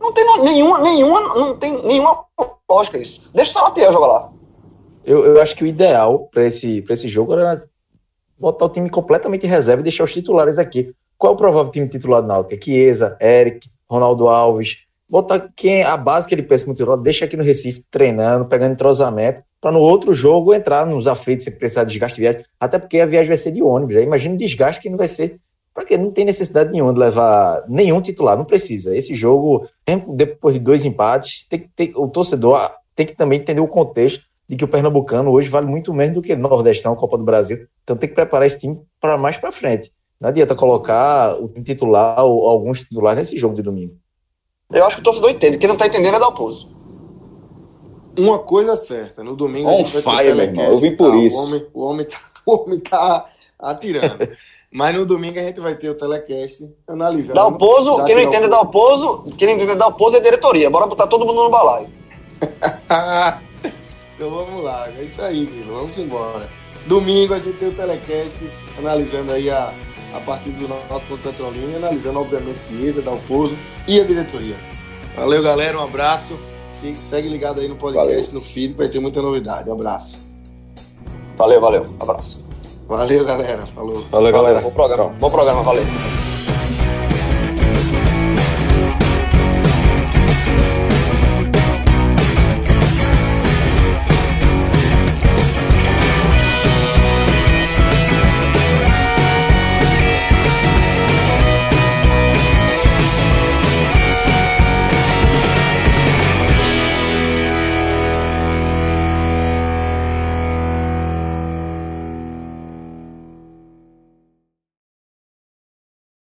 não tem nenhuma, nenhuma, não tem nenhuma lógica isso. Deixa o Salatea jogar lá. Eu, eu acho que o ideal para esse, esse jogo era botar o time completamente em reserva e deixar os titulares aqui. Qual é o provável time titular do Náutico? É Chiesa, Eric, Ronaldo Alves. Botar quem a base que ele pensa muito titular, deixa aqui no Recife treinando, pegando entrosamento, para no outro jogo entrar nos aflitos sem precisar de desgaste de viagem. Até porque a viagem vai ser de ônibus. Aí imagina o desgaste que não vai ser. Porque não tem necessidade nenhuma de levar nenhum titular, não precisa. Esse jogo, depois de dois empates, tem tem, o torcedor tem que também entender o contexto de que o Pernambucano hoje vale muito menos do que o Nordestão, Copa do Brasil. Então tem que preparar esse time para mais para frente. Não adianta colocar o titular ou alguns titulares nesse jogo de domingo. Eu acho que o torcedor entende. Quem não está entendendo é dar o pouso. Uma coisa certa, no domingo. On fire, meu irmão. Eu vim por tá, isso. O homem, o homem, tá, [laughs] o homem tá atirando. Mas no domingo a gente vai ter o telecast analisando. Dá o pouso, quem não entende é dar o pouso, quem não entende dar o pouso é diretoria. Bora botar todo mundo no balaio. [laughs] então vamos lá, é isso aí, Vilo. Vamos embora. Domingo a gente tem o telecast analisando aí a, a partir do Náutico contra Petrolina, analisando, obviamente, Chiesa, Dalpozo e a diretoria. Valeu, galera, um abraço. segue ligado aí no podcast, valeu. no feed, vai ter muita novidade. Um abraço. Valeu, valeu. Abraço. Valeu, galera. Falou. Valeu, galera. Bom programa. Bom programa, valeu.